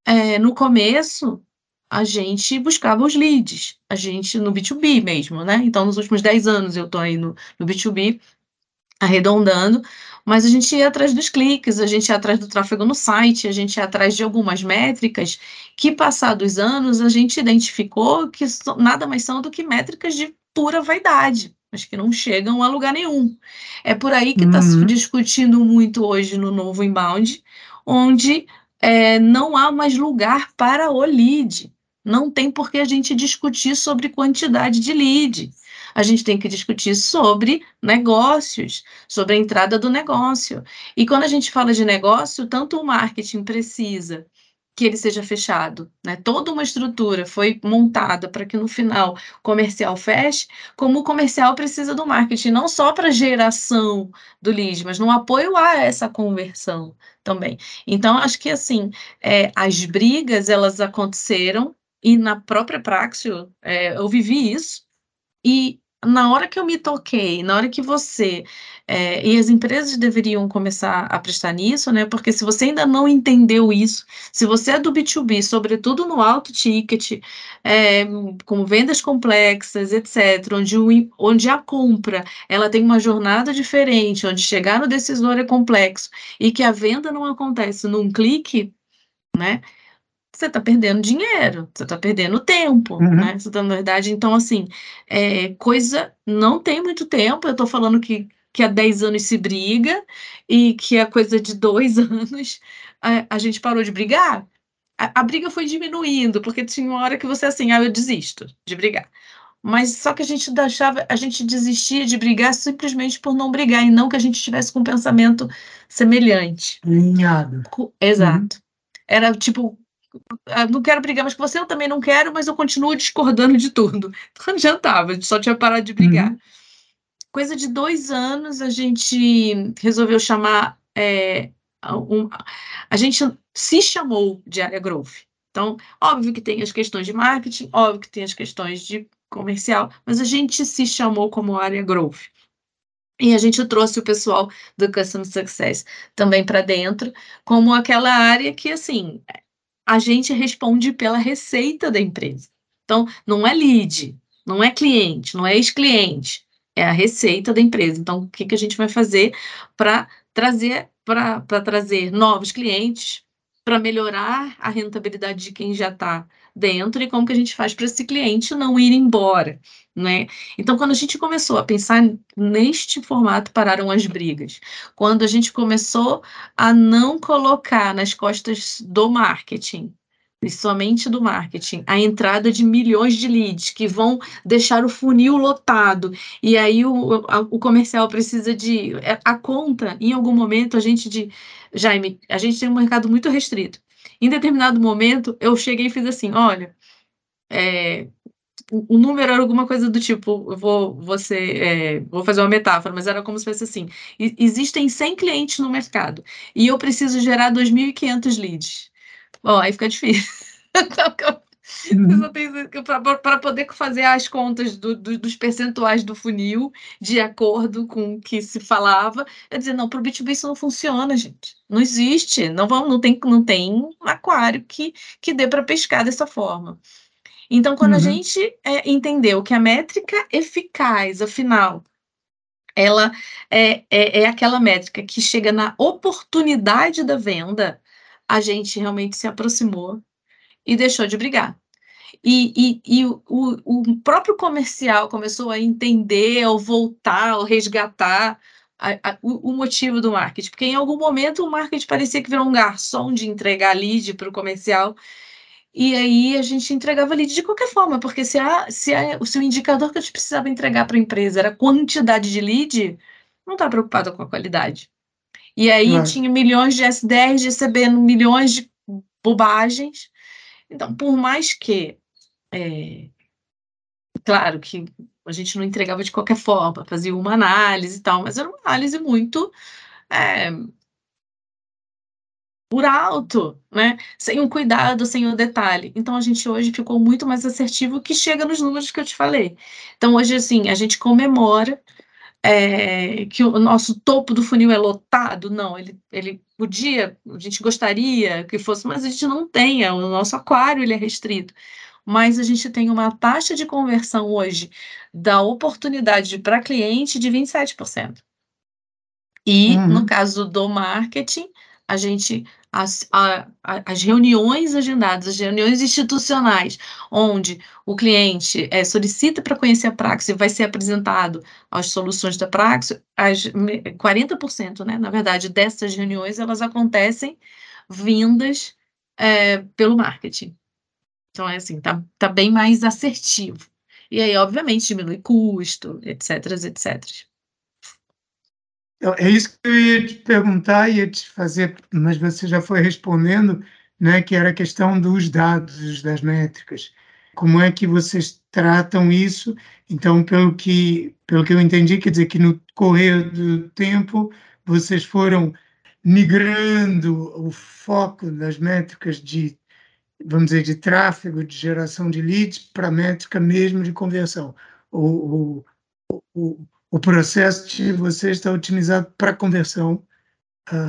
é, no começo, a gente buscava os leads, a gente no B2B mesmo, né? Então, nos últimos 10 anos eu estou aí no, no B2B, arredondando, mas a gente ia atrás dos cliques, a gente ia atrás do tráfego no site, a gente ia atrás de algumas métricas que, passados anos, a gente identificou que nada mais são do que métricas de pura vaidade, mas que não chegam a lugar nenhum. É por aí que está uhum. se discutindo muito hoje no novo inbound, onde é, não há mais lugar para o lead. Não tem por que a gente discutir sobre quantidade de lead. A gente tem que discutir sobre negócios, sobre a entrada do negócio. E quando a gente fala de negócio, tanto o marketing precisa que ele seja fechado, né? Toda uma estrutura foi montada para que no final o comercial feche, como o comercial precisa do marketing, não só para geração do lead, mas no apoio a essa conversão também. Então, acho que assim, é, as brigas elas aconteceram e na própria Praxio é, eu vivi isso e na hora que eu me toquei, na hora que você é, e as empresas deveriam começar a prestar nisso, né? Porque se você ainda não entendeu isso, se você é do B2B, sobretudo no alto ticket, é, com vendas complexas, etc., onde, o, onde a compra ela tem uma jornada diferente, onde chegar no decisor é complexo e que a venda não acontece num clique, né? Você está perdendo dinheiro, você está perdendo tempo, uhum. né? Você tá, na verdade, então, assim, é, coisa não tem muito tempo, eu estou falando que, que há 10 anos se briga e que a coisa de dois anos a, a gente parou de brigar. A, a, briga foi diminuindo, porque tinha uma hora que você assim, ah, eu desisto de brigar. Mas só que a gente deixava, a gente desistia de brigar simplesmente por não brigar, e não que a gente tivesse com um pensamento semelhante. Alinhado. Exato. Uhum. Era tipo, não quero brigar mais com você, eu também não quero, mas eu continuo discordando de tudo. Então não adiantava, a gente só tinha parado de brigar. Uhum. Coisa de dois anos, a gente resolveu chamar. É, um, a gente se chamou de área growth. Então, óbvio que tem as questões de marketing, óbvio que tem as questões de comercial, mas a gente se chamou como área growth. E a gente trouxe o pessoal do Customer Success também para dentro, como aquela área que, assim, a gente responde pela receita da empresa. Então, não é lead, não é cliente, não é ex-cliente, é a receita da empresa. Então, o que, que a gente vai fazer para trazer para trazer novos clientes, para melhorar a rentabilidade de quem já está dentro e como que a gente faz para esse cliente não ir embora, né? Então, quando a gente começou a pensar neste formato, pararam as brigas. Quando a gente começou a não colocar nas costas do marketing e somente do marketing, a entrada de milhões de leads que vão deixar o funil lotado. E aí o, a, o comercial precisa de. É, a conta, em algum momento, a gente de. Jaime, a gente tem um mercado muito restrito. Em determinado momento, eu cheguei e fiz assim: olha, é, o número era alguma coisa do tipo, vou, você, é, vou fazer uma metáfora, mas era como se fosse assim: existem 100 clientes no mercado e eu preciso gerar 2.500 leads. Bom, aí fica difícil. Uhum. Para poder fazer as contas do, do, dos percentuais do funil de acordo com o que se falava, é dizer, não, para o B2B isso não funciona, gente. Não existe, não, vamos, não, tem, não tem um aquário que, que dê para pescar dessa forma. Então, quando uhum. a gente é, entendeu que a métrica eficaz, afinal, ela é, é, é aquela métrica que chega na oportunidade da venda, a gente realmente se aproximou e deixou de brigar. E, e, e o, o, próprio comercial começou a entender, ou voltar, ou resgatar a, a, o, o, motivo do marketing, porque em algum momento o marketing parecia que virou um garçom de entregar lead para o comercial, e aí a gente entregava lead de qualquer forma, porque se, a, se, a, se o indicador que a gente precisava entregar para a empresa era quantidade de lead, não está preocupado com a qualidade. E aí tinha milhões de SDRs recebendo milhões de bobagens. Então, por mais que, é, claro que a gente não entregava de qualquer forma, fazia uma análise e tal, mas era uma análise muito é, por alto, né? Sem o cuidado, sem o detalhe. Então a gente hoje ficou muito mais assertivo que chega nos números que eu te falei. Então hoje assim, a gente comemora é, que o nosso topo do funil é lotado, não, ele, ele podia, a gente gostaria que fosse, mas a gente não tem, é, o nosso aquário ele é restrito. Mas a gente tem uma taxa de conversão hoje da oportunidade para cliente de 27%. E uhum. no caso do marketing, a gente as, a, as reuniões agendadas, as reuniões institucionais, onde o cliente é, solicita para conhecer a Praxis e vai ser apresentado as soluções da Praxis, as 40%, né, na verdade, dessas reuniões, elas acontecem vindas é, pelo marketing. Então, é assim, tá, tá bem mais assertivo. E aí, obviamente, diminui custo, etc, etc. Então, é isso que eu ia te perguntar, ia te fazer, mas você já foi respondendo, né, que era a questão dos dados, das métricas. Como é que vocês tratam isso? Então, pelo que, pelo que eu entendi, quer dizer que no correr do tempo vocês foram migrando o foco das métricas de, vamos dizer, de tráfego, de geração de leads, para a métrica mesmo de conversão. O, o, o, o processo de você está otimizado para conversão. Uh,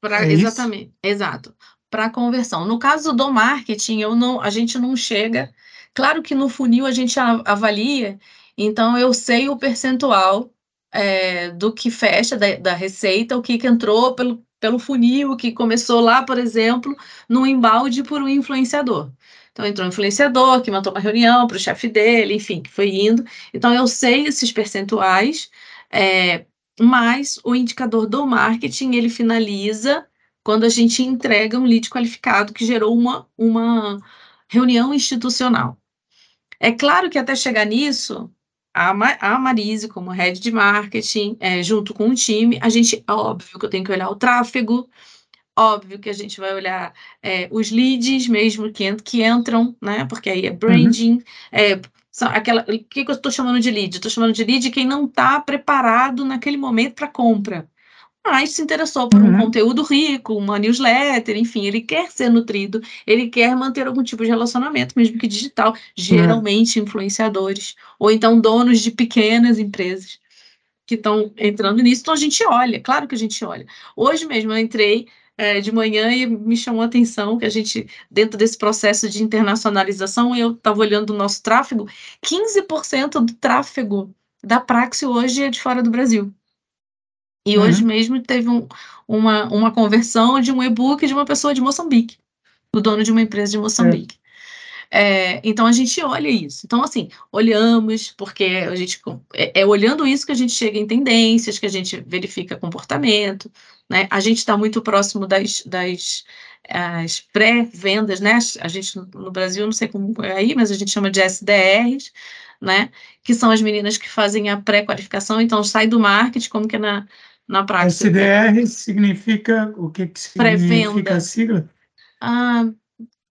pra, é exatamente, isso? exato. Para conversão. No caso do marketing, eu não, a gente não chega. Claro que no funil a gente avalia, então eu sei o percentual é, do que fecha da, da receita, o que, que entrou pelo, pelo funil, que começou lá, por exemplo, no embalde por um influenciador. Então, entrou um influenciador que mandou uma reunião para o chefe dele, enfim, que foi indo. Então, eu sei esses percentuais, é, mas o indicador do marketing, ele finaliza quando a gente entrega um lead qualificado que gerou uma, uma reunião institucional. É claro que até chegar nisso, a, Marise, como head de marketing, é, junto com o time, a gente, óbvio que eu tenho que olhar o tráfego, Óbvio que a gente vai olhar é, os leads mesmo que, que entram, né? Porque aí é uhum. branding, uhum. é, são aquela, o que, que eu estou chamando de lead? Estou chamando de lead quem não está preparado naquele momento para compra, mas se interessou por uhum. um conteúdo rico, uma newsletter, enfim, ele quer ser nutrido, ele quer manter algum tipo de relacionamento, mesmo que digital, geralmente uhum. influenciadores, ou então donos de pequenas empresas que estão entrando nisso, então a gente olha, claro que a gente olha. Hoje mesmo eu entrei é, de manhã e me chamou a atenção que a gente, dentro desse processo de internacionalização, eu estava olhando o nosso tráfego, 15% do tráfego da Praxis hoje é de fora do Brasil. E uhum. hoje mesmo teve um, uma, uma conversão de um e-book de uma pessoa de Moçambique, do dono de uma empresa de Moçambique. É, então a gente olha isso. Então, assim, olhamos, porque a gente é, é, olhando isso que a gente chega em tendências, que a gente verifica comportamento, né? A gente está muito próximo das, das pré-vendas, né? A gente no Brasil, não sei como é aí, mas a gente chama de SDRs, né? Que são as meninas que fazem a pré-qualificação, então sai do marketing, como que é na, na prática. SDR significa o que, que significa a sigla? Ah,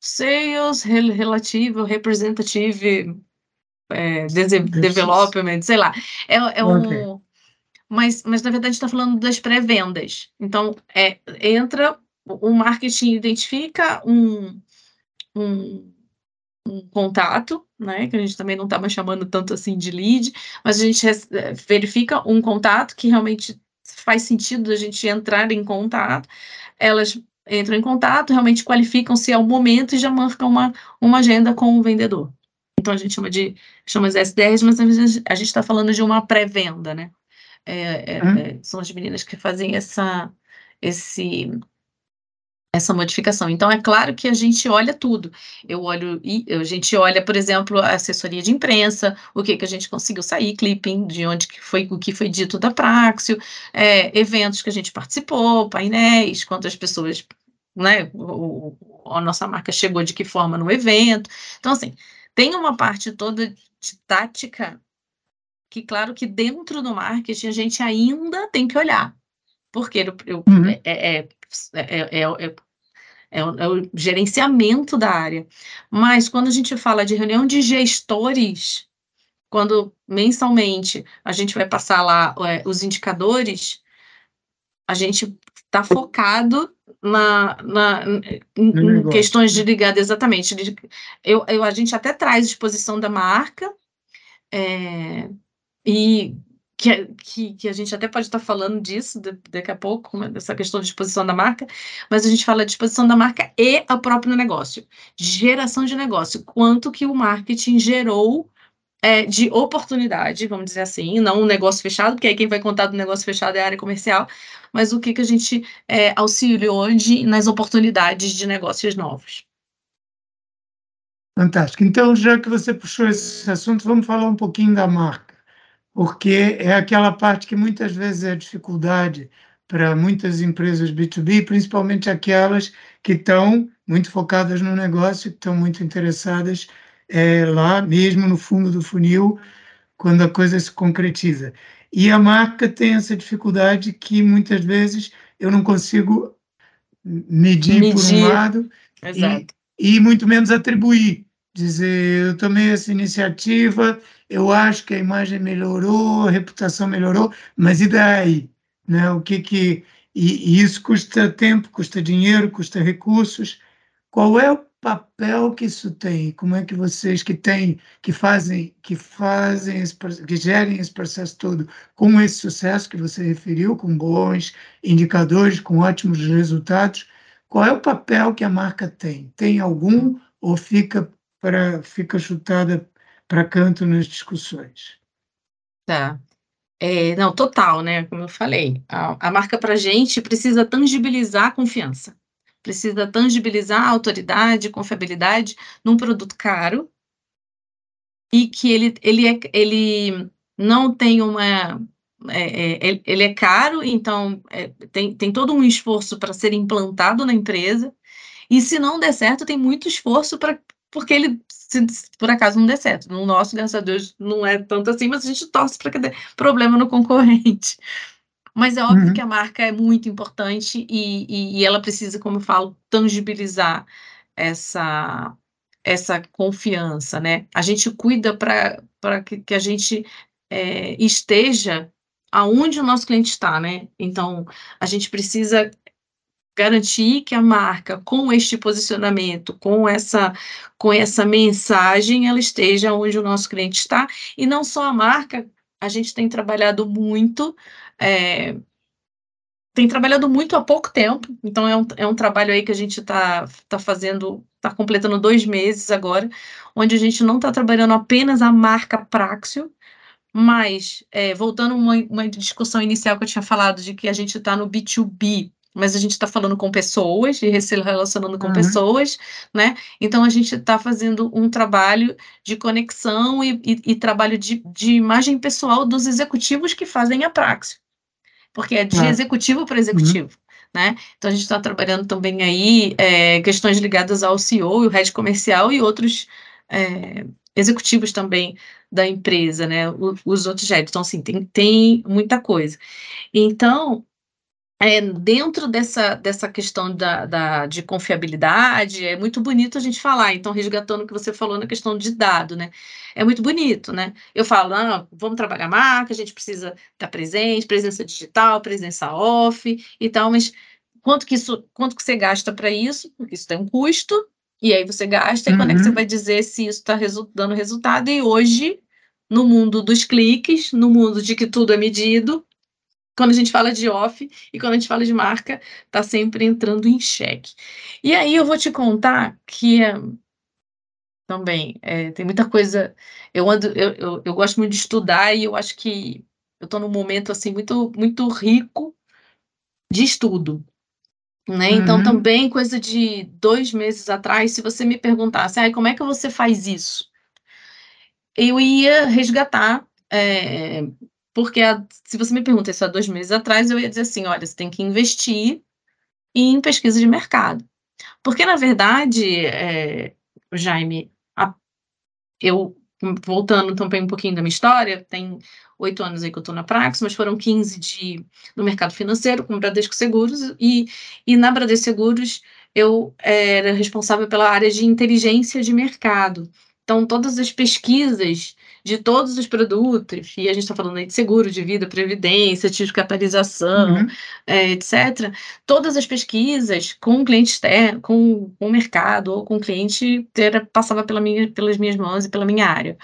Sales Relative Representative é, development, sei lá. É, é okay. um, mas, mas, na verdade, está falando das pré-vendas. Então, é, entra, o marketing identifica um, um, um contato, né, que a gente também não está mais chamando tanto assim de lead, mas a gente é, verifica um contato que realmente faz sentido a gente entrar em contato, elas entram em contato, realmente qualificam se é o momento e já marcam uma, uma agenda com o vendedor. Então a gente chama de chama de SDRs, mas a gente está falando de uma pré-venda, né? É, é, é, são as meninas que fazem essa, esse, essa modificação. Então, é claro que a gente olha tudo. Eu olho, a gente olha, por exemplo, a assessoria de imprensa, o que, que a gente conseguiu sair, clipping, de onde que foi o que foi dito da Praxio, é, eventos que a gente participou, painéis, quantas pessoas, né, o, a nossa marca chegou de que forma no evento. Então, assim, tem uma parte toda de tática que, claro, que dentro do marketing a gente ainda tem que olhar. Porque eu, eu uhum. é, é, é, é é o, é o, gerenciamento da área. Mas quando a gente fala de reunião de gestores, quando mensalmente a gente vai passar lá é, os indicadores, a gente está focado na, na em, questões de ligada exatamente. Eu, eu, a gente até traz exposição da marca é, e que, que, que, a gente até pode estar falando disso de, daqui a pouco, dessa questão de exposição da marca, mas a gente fala de exposição da marca e o próprio negócio, geração de negócio, quanto que o marketing gerou é, de oportunidade, vamos dizer assim, não um negócio fechado, porque aí quem vai contar do negócio fechado é a área comercial, mas o que, que a gente é, auxiliou de, nas oportunidades de negócios novos. Fantástico. Então, já que você puxou esse assunto, vamos falar um pouquinho da marca porque é aquela parte que muitas vezes é dificuldade para muitas empresas B2B, principalmente aquelas que estão muito focadas no negócio, que estão muito interessadas é, lá mesmo no fundo do funil, quando a coisa se concretiza. E a marca tem essa dificuldade que muitas vezes eu não consigo medir, medir. por um lado e, e muito menos atribuir. Dizer, eu tomei essa iniciativa, eu acho que a imagem melhorou, a reputação melhorou, mas e daí? Né? O que que e, e isso custa tempo, custa dinheiro, custa recursos. Qual é o papel que isso tem? Como é que vocês que têm, que fazem, que fazem, esse, que gerem esse processo todo com esse sucesso que você referiu, com bons indicadores, com ótimos resultados, qual é o papel que a marca tem? Tem algum ou fica para fica chutada para canto nas discussões. Tá. É, não, total, né? Como eu falei, a, a marca para gente precisa tangibilizar a confiança, precisa tangibilizar a autoridade, confiabilidade num produto caro e que ele, ele, é, ele não tem uma. É, é, ele é caro, então é, tem, tem todo um esforço para ser implantado na empresa, e se não der certo, tem muito esforço para porque ele, se, por acaso não der certo. No nosso, graças a Deus, não é tanto assim, mas a gente torce para que dê problema no concorrente. Mas é óbvio uhum. que a marca é muito importante e, e, e, ela precisa, como eu falo, tangibilizar essa, essa confiança, né? A gente cuida para que, que a gente é, esteja aonde o nosso cliente está, né? Então, a gente precisa garantir que a marca, com este posicionamento, com essa, com essa mensagem, ela esteja onde o nosso cliente está. E não só a marca, a gente tem trabalhado muito. É, tem trabalhado muito há pouco tempo, então é um, é um trabalho aí que a gente está tá fazendo, está completando dois meses agora, onde a gente não está trabalhando apenas a marca Praxio, mas, é, voltando uma, uma discussão inicial que eu tinha falado de que a gente está no B2B, mas a gente está falando com pessoas e se relacionando com uhum. pessoas, né? Então a gente está fazendo um trabalho de conexão e, e, e trabalho de, de, imagem pessoal dos executivos que fazem a praxe, porque é de uhum. executivo para executivo. Uhum. Né? Então a gente está trabalhando também aí é, questões ligadas ao CEO e o head comercial e outros é, executivos também da empresa, né? os outros heads. Então, assim, tem, tem muita coisa. Então, é, dentro dessa, dessa questão da, da, de confiabilidade, é muito bonito a gente falar. Então, resgatando o que você falou na questão de dado, né? É muito bonito, né? Eu falo, ah, vamos trabalhar marca, a gente precisa estar presente, presença digital, presença off e tal, mas quanto que isso, quanto que você gasta para isso? Porque isso tem um custo, e aí você gasta, e quando é que você uhum. vai dizer se isso está resu dando resultado? E hoje, no mundo dos cliques, no mundo de que tudo é medido, quando a gente fala de off e quando a gente fala de marca, está sempre entrando em xeque. E aí eu vou te contar que também é, tem muita coisa. Eu ando, eu, eu, eu, gosto muito de estudar e eu acho que eu estou num momento assim muito muito rico de estudo. Né? Então, uhum. também, coisa de dois meses atrás, se você me perguntasse, ah, como é que você faz isso? Eu ia resgatar é, porque a, se você me pergunta isso há dois meses atrás, eu ia dizer assim: olha, você tem que investir em pesquisa de mercado. Porque, na verdade, é, Jaime, a, eu, voltando também um pouquinho da minha história, tem oito anos aí que eu estou na Praxis, mas foram 15 de, no mercado financeiro, com Bradesco Seguros, e, e na Bradesco Seguros eu era responsável pela área de inteligência de mercado. Então, todas as pesquisas de todos os produtos, e a gente está falando aí de seguro de vida, previdência, de capitalização, uhum. é, etc. Todas as pesquisas com o cliente externo, com, com o mercado ou com o cliente, era, passava pela minha, pelas minhas mãos e pela minha área.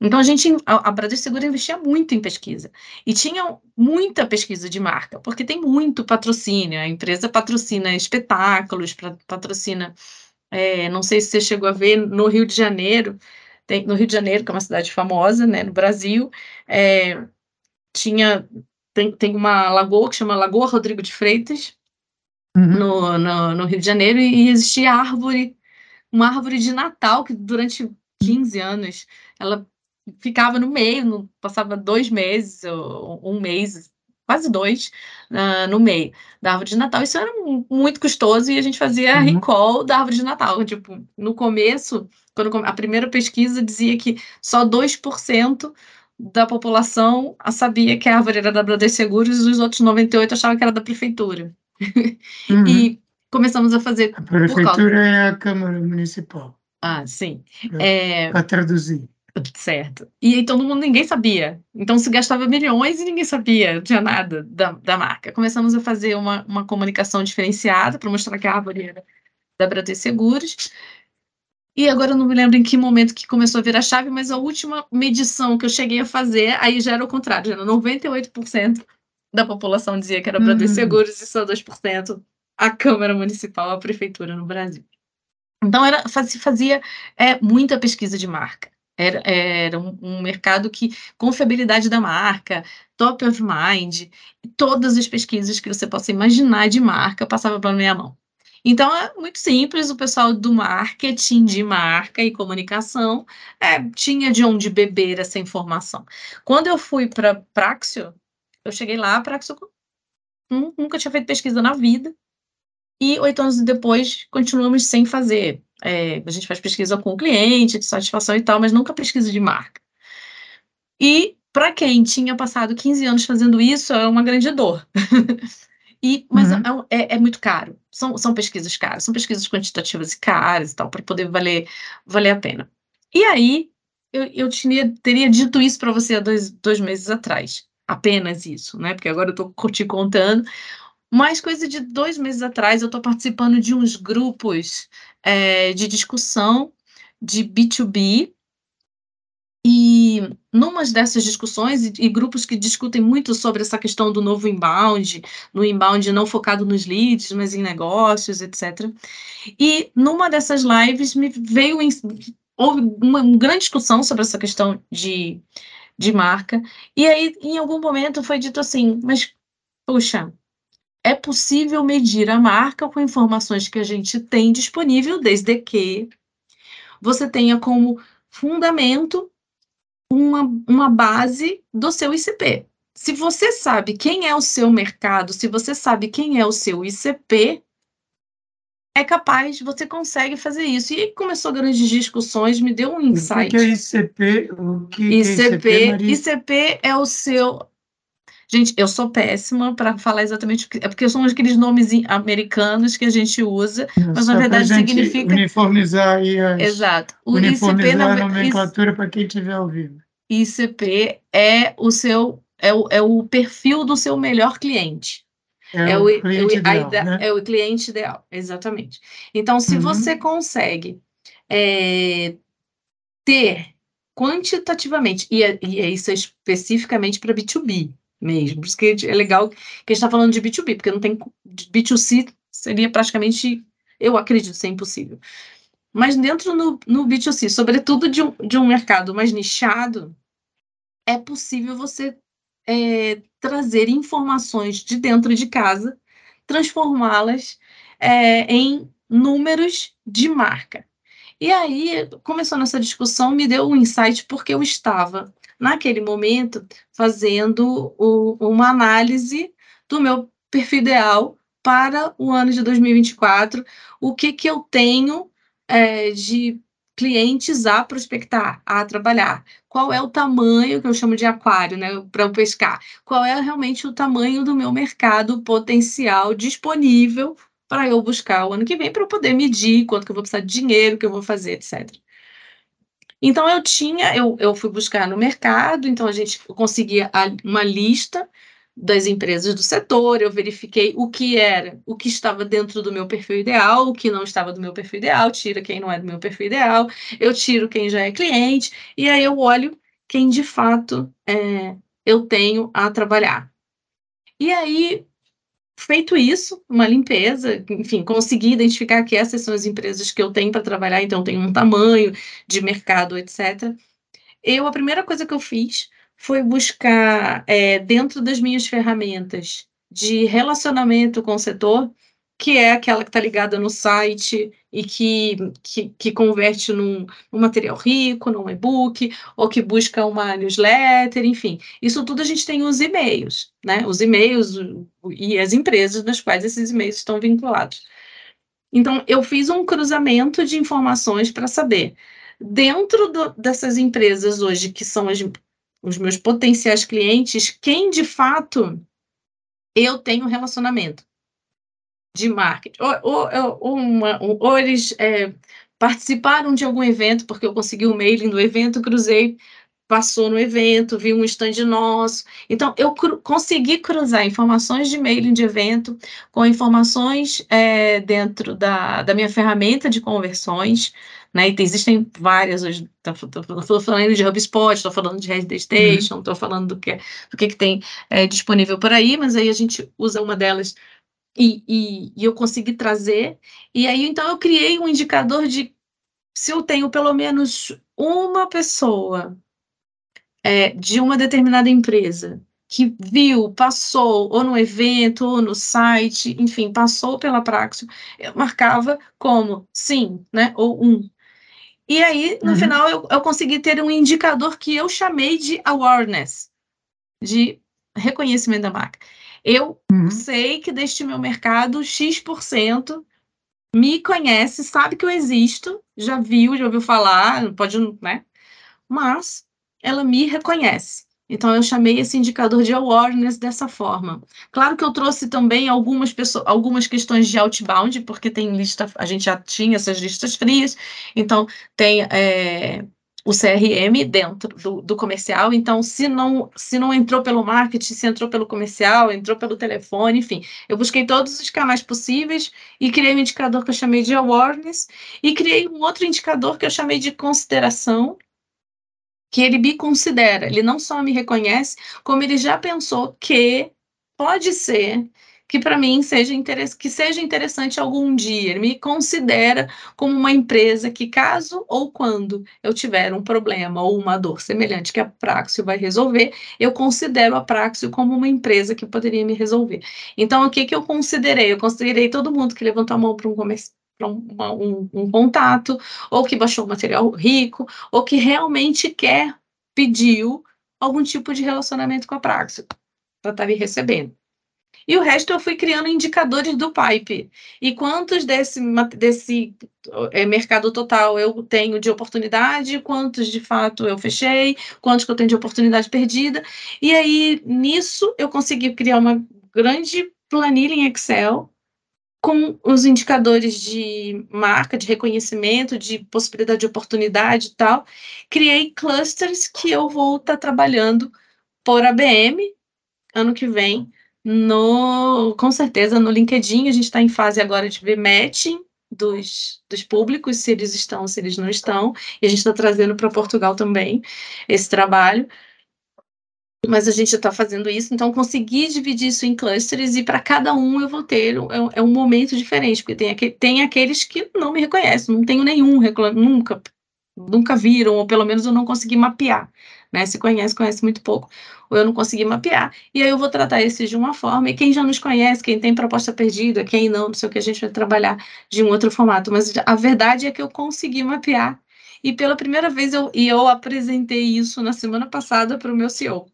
Então, a gente, a, a Bradesco Seguro investia muito em pesquisa. E tinha muita pesquisa de marca, porque tem muito patrocínio. A empresa patrocina espetáculos, patrocina. É, não sei se você chegou a ver, no Rio de Janeiro, tem, no Rio de Janeiro, que é uma cidade famosa, né, no Brasil, é, tinha, tem, tem uma lagoa que chama Lagoa Rodrigo de Freitas, uhum. no, no, no, Rio de Janeiro, e existia árvore, uma árvore de Natal, que durante 15 anos, ela ficava no meio, no, passava dois meses, ou um mês, quase dois, uh, no meio da árvore de Natal. Isso era muito custoso e a gente fazia uhum. recall da árvore de Natal. Tipo, no começo, quando a primeira pesquisa dizia que só 2% da população sabia que a árvore era da Bradesco Seguros e os outros 98 achavam que era da prefeitura. Uhum. e começamos a fazer. A prefeitura é a Câmara Municipal. Ah, sim. É... Para traduzir. Certo. E aí todo mundo, ninguém sabia. Então se gastava milhões e ninguém sabia, não tinha nada da, da marca. Começamos a fazer uma, uma comunicação diferenciada para mostrar que a árvore era da Bradesco Seguros. E agora eu não me lembro em que momento que começou a virar chave, mas a última medição que eu cheguei a fazer, aí já era o contrário, já era 98% da população dizia que era Bradesco uhum. Seguros e só 2% a Câmara Municipal, a Prefeitura no Brasil. Então era, fazia, fazia é, muita pesquisa de marca. Era, era um, um, mercado que, confiabilidade da marca, top of mind, todas as pesquisas que você possa imaginar de marca passavam pela minha mão. Então, é muito simples, o pessoal do marketing de marca e comunicação é, tinha de onde beber essa informação. Quando eu fui para Praxio, eu cheguei lá, Praxio nunca tinha feito pesquisa na vida, e oito anos depois continuamos sem fazer. É, a gente faz pesquisa com o cliente, de satisfação e tal, mas nunca pesquisa de marca. E para quem tinha passado 15 anos fazendo isso, é uma grande dor. e, mas uhum. é, é, é, muito caro. São, são pesquisas caras, são pesquisas quantitativas e caras e tal, para poder valer, valer a pena. E aí, eu, eu tinha, teria dito isso para você há dois, dois meses atrás. Apenas isso, né? Porque agora eu estou te contando mais coisa de dois meses atrás, eu estou participando de uns grupos é, de discussão de B2B. E numas dessas discussões, e, e, grupos que discutem muito sobre essa questão do novo inbound, no inbound não focado nos leads, mas em negócios, etc. E numa dessas lives me veio em, houve uma, uma grande discussão sobre essa questão de, de marca. E aí, em algum momento, foi dito assim: mas, puxa, é possível medir a marca com informações que a gente tem disponível, desde que você tenha como fundamento uma, uma base do seu ICP. Se você sabe quem é o seu mercado, se você sabe quem é o seu ICP, é capaz, você consegue fazer isso. E começou grandes discussões, me deu um insight. O que é ICP? O que ICP, é ICP, ICP é o seu Gente, eu sou péssima para falar exatamente o que. É porque são aqueles nomes americanos que a gente usa, mas na verdade significa. Uniformizar aí as... Exato. O uniformizar ICP, a nomenclatura para quem estiver ouvindo. ICP é o seu é o, é o perfil do seu melhor cliente. É, é o, o, cliente ideal, né? é o cliente ideal, exatamente. Então, se uhum. você consegue é, ter quantitativamente, e, é, e é isso é especificamente para B2B mesmo, porque é legal que a gente está falando de B2B, porque não tem B2C seria praticamente, eu acredito, ser impossível. Mas dentro no, no B2C, sobretudo de um, de um mercado mais nichado, é possível você é, trazer informações de dentro de casa, transformá-las é, em números de marca. E aí, começando essa discussão, me deu um insight porque eu estava, naquele momento, fazendo o, uma análise do meu perfil ideal para o ano de 2024, o que, que eu tenho é, de clientes a prospectar, a trabalhar. Qual é o tamanho que eu chamo de aquário, né, para pescar? Qual é realmente o tamanho do meu mercado potencial disponível para eu buscar o ano que vem para eu poder medir quanto que eu vou precisar de dinheiro, que eu vou fazer, etc. Então eu tinha, eu, eu fui buscar no mercado, então a gente conseguia uma lista das empresas do setor, eu verifiquei o que era, o que estava dentro do meu perfil ideal, o que não estava do meu perfil ideal, tira quem não é do meu perfil ideal, eu tiro quem já é cliente, e aí eu olho quem de fato é, eu tenho a trabalhar. E aí, feito isso, uma limpeza, enfim, consegui identificar que essas são as empresas que eu tenho para trabalhar, então tem um tamanho de mercado, etc. Eu, a primeira coisa que eu fiz foi buscar, é, dentro das minhas ferramentas de relacionamento com o setor, que é aquela que está ligada no site e que, que, que converte num, num, material rico, num e-book, ou que busca uma newsletter, enfim. Isso tudo a gente tem os e-mails, né? Os e-mails e as empresas nas quais esses e-mails estão vinculados. Então, eu fiz um cruzamento de informações para saber, dentro do, dessas empresas hoje, que são as os meus potenciais clientes, quem de fato eu tenho relacionamento de marketing. Ou, ou, ou, uma, ou eles é, participaram de algum evento, porque eu consegui o um mailing do evento, cruzei, passou no evento, vi um stand nosso. Então, eu cru consegui cruzar informações de mailing de evento com informações é, dentro da, da minha ferramenta de conversões, né? E existem várias hoje. Estou falando de HubSpot, estou falando de Resident Station, estou uhum. falando do que, do que, que tem é, disponível por aí, mas aí a gente usa uma delas e, e, e, eu consegui trazer. E aí, então, eu criei um indicador de se eu tenho pelo menos uma pessoa é, de uma determinada empresa que viu, passou, ou no evento, ou no site, enfim, passou pela Praxio, eu marcava como sim, né, ou um. E aí, no uhum. final, eu, eu consegui ter um indicador que eu chamei de awareness, de reconhecimento da marca. Eu uhum. sei que deste meu mercado, X% me conhece, sabe que eu existo, já viu, já ouviu falar, pode, né? Mas ela me reconhece. Então, eu chamei esse indicador de awareness dessa forma. Claro que eu trouxe também algumas, pessoas, algumas questões de outbound, porque tem lista, a gente já tinha essas listas frias, então tem é, o CRM dentro do, do, comercial. Então, se não, se não entrou pelo marketing, se entrou pelo comercial, entrou pelo telefone, enfim, eu busquei todos os canais possíveis e criei um indicador que eu chamei de awareness e criei um outro indicador que eu chamei de consideração que ele me considera, ele não só me reconhece, como ele já pensou que pode ser que para mim seja que seja interessante algum dia. Ele me considera como uma empresa que, caso ou quando eu tiver um problema ou uma dor semelhante que a Praxio vai resolver, eu considero a Praxio como uma empresa que poderia me resolver. Então, o que, que eu considerei? Eu considerei todo mundo que levantou a mão para um comércio para um, um, contato, ou que baixou material rico, ou que realmente quer, pediu algum tipo de relacionamento com a Praxis, para estar tá me recebendo. e o resto eu fui criando indicadores do pipe. E quantos desse, desse é, mercado total eu tenho de oportunidade, quantos de fato eu fechei, quantos que eu tenho de oportunidade perdida. E aí, nisso, eu consegui criar uma grande planilha em Excel com os indicadores de marca, de reconhecimento, de possibilidade de oportunidade e tal. Criei clusters que eu vou estar tá trabalhando por ABM ano que vem no, com certeza, no LinkedIn, a gente está em fase agora de ver matching dos, dos públicos, se eles estão, se eles não estão, e a gente está trazendo para Portugal também esse trabalho. Mas a gente está fazendo isso, então consegui dividir isso em clusters e para cada um eu vou ter, é, é, um momento diferente, porque tem, aqu tem aqueles que não me reconhecem, não tenho nenhum, nunca, nunca viram, ou pelo menos eu não consegui mapear né? Se conhece, conhece muito pouco, ou eu não consegui mapear. E aí eu vou tratar esses de uma forma, e quem já nos conhece, quem tem proposta perdida, quem não, não sei o que, a gente vai trabalhar de um outro formato. Mas a verdade é que eu consegui mapear. E pela primeira vez eu, e eu apresentei isso na semana passada para o meu CEO.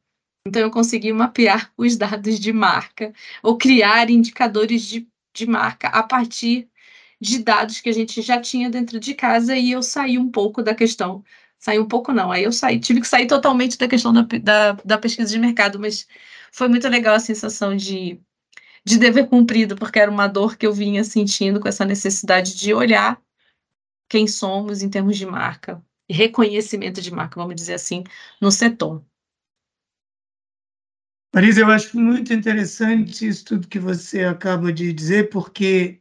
Então eu consegui mapear os dados de marca, ou criar indicadores de, de marca a partir de dados que a gente já tinha dentro de casa e eu saí um pouco da questão Saí um pouco, não. Aí eu saí, tive que sair totalmente da questão da, da, da pesquisa de mercado, mas foi muito legal a sensação de, de dever cumprido, porque era uma dor que eu vinha sentindo com essa necessidade de olhar quem somos em termos de marca, reconhecimento de marca, vamos dizer assim, no setor. Marisa, eu acho muito interessante isso tudo que você acaba de dizer, porque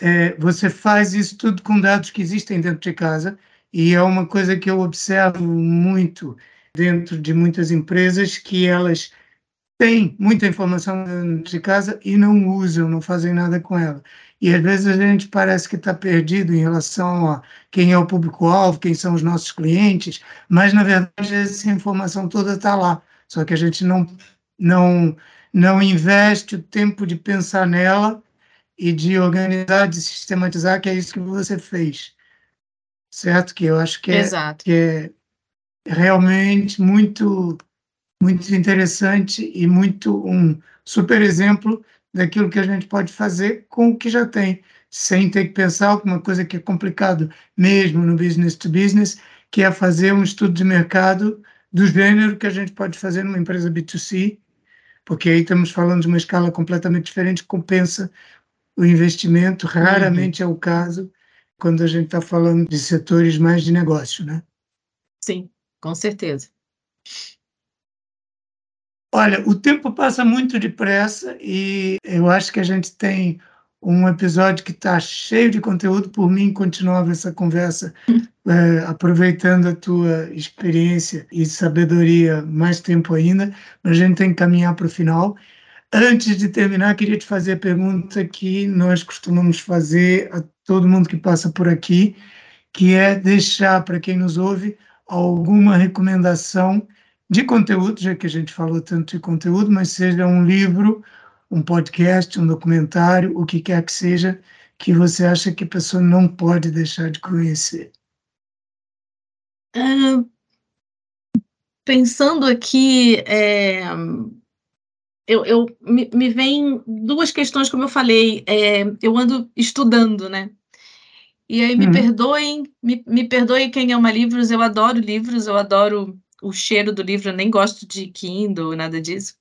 é, você faz isso tudo com dados que existem dentro de casa e é uma coisa que eu observo muito dentro de muitas empresas que elas têm muita informação dentro de casa e não usam, não fazem nada com ela. E às vezes a gente parece que está perdido em relação a quem é o público-alvo, quem são os nossos clientes, mas na verdade essa informação toda está lá. Só que a gente não, não, não investe o tempo de pensar nela e de organizar, de sistematizar, que é isso que você fez certo? Que eu acho que é, que é realmente muito, muito interessante e muito um super exemplo daquilo que a gente pode fazer com o que já tem, sem ter que pensar alguma coisa que é complicado mesmo no business to business, que é fazer um estudo de mercado do gênero que a gente pode fazer numa empresa B2C, porque aí estamos falando de uma escala completamente diferente, compensa o investimento, raramente uhum. é o caso quando a gente está falando de setores mais de negócio, né? Sim, com certeza. Olha, o tempo passa muito depressa e eu acho que a gente tem um episódio que está cheio de conteúdo. Por mim, continuava essa conversa, é, aproveitando a tua experiência e sabedoria mais tempo ainda, mas a gente tem que caminhar para o final. Antes de terminar, queria te fazer a pergunta que nós costumamos fazer a todo mundo que passa por aqui, que é deixar para quem nos ouve alguma recomendação de conteúdo, já que a gente falou tanto de conteúdo, mas seja um livro, um podcast, um documentário, o que quer que seja, que você acha que a pessoa não pode deixar de conhecer. Uh, pensando aqui, é, eu, eu me, me vem duas questões, como eu falei, é, eu ando estudando, né? E aí me uhum. perdoem, me, me perdoem quem ama livros, eu adoro livros, eu adoro o cheiro do livro, eu nem gosto de Kindle, nada disso.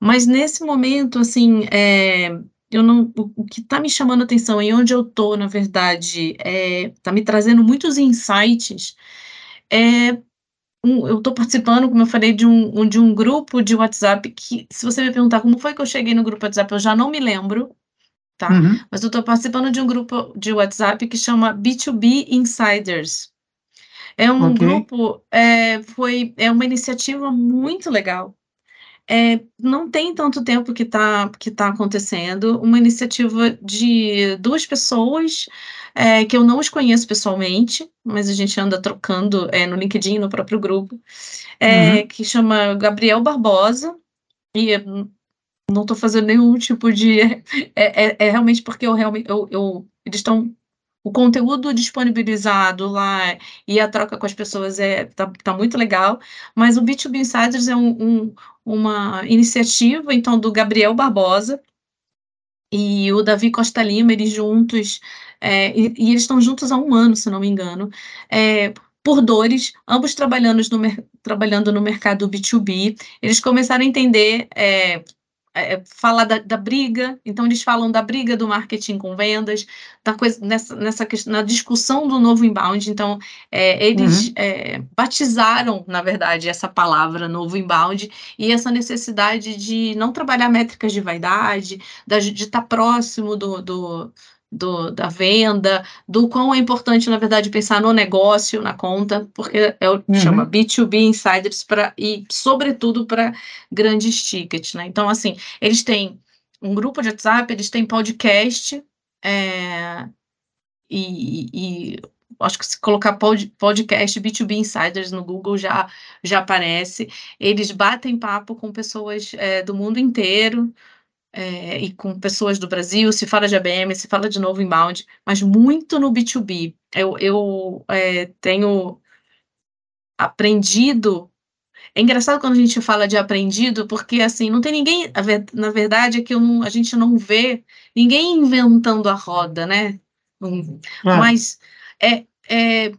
Mas nesse momento, assim, é, eu não, o, que está me chamando a atenção e onde eu estou, na verdade, está é, tá me trazendo muitos insights. É, um, eu estou participando, como eu falei, de um, de um grupo de WhatsApp que, se você me perguntar como foi que eu cheguei no grupo WhatsApp, eu já não me lembro, tá? Uhum. Mas eu estou participando de um grupo de WhatsApp que chama B2B Insiders. É um okay. grupo, é, foi, é uma iniciativa muito legal. É, não tem tanto tempo que está que tá acontecendo, uma iniciativa de duas pessoas é, que eu não os conheço pessoalmente, mas a gente anda trocando é, no LinkedIn, no próprio grupo, é, uhum. que chama Gabriel Barbosa, e não estou fazendo nenhum tipo de. É, é, é, realmente porque eu realmente. Eu, eu eles estão o conteúdo disponibilizado lá e a troca com as pessoas é tá, tá muito legal, mas o B2B Insiders é um, um, uma iniciativa, então, do Gabriel Barbosa e o Davi Costa Lima, eles juntos, é, e, e, eles estão juntos há um ano, se não me engano, é, por dores, ambos trabalhando no, trabalhando no mercado B2B, eles começaram a entender é, é, é, falar da, da, briga, então eles falam da briga do marketing com vendas, da coisa, nessa, nessa questão, na discussão do novo inbound, então é, eles uhum. é, batizaram, na verdade, essa palavra novo inbound e essa necessidade de não trabalhar métricas de vaidade, de estar próximo do, do do, da venda, do quão é importante, na verdade, pensar no negócio, na conta, porque é o que uhum. chama B2B Insiders para e, sobretudo, para grandes tickets, né? Então, assim, eles têm um grupo de WhatsApp, eles têm podcast, é, e, e, acho que se colocar pod, podcast B2B Insiders no Google já, já aparece. Eles batem papo com pessoas é, do mundo inteiro, é, e com pessoas do Brasil, se fala de ABM, se fala de novo inbound, mas muito no B2B. Eu, eu é, tenho aprendido. É engraçado quando a gente fala de aprendido, porque assim, não tem ninguém. Na verdade, é que não, a gente não vê ninguém inventando a roda, né? Ah. Mas é, é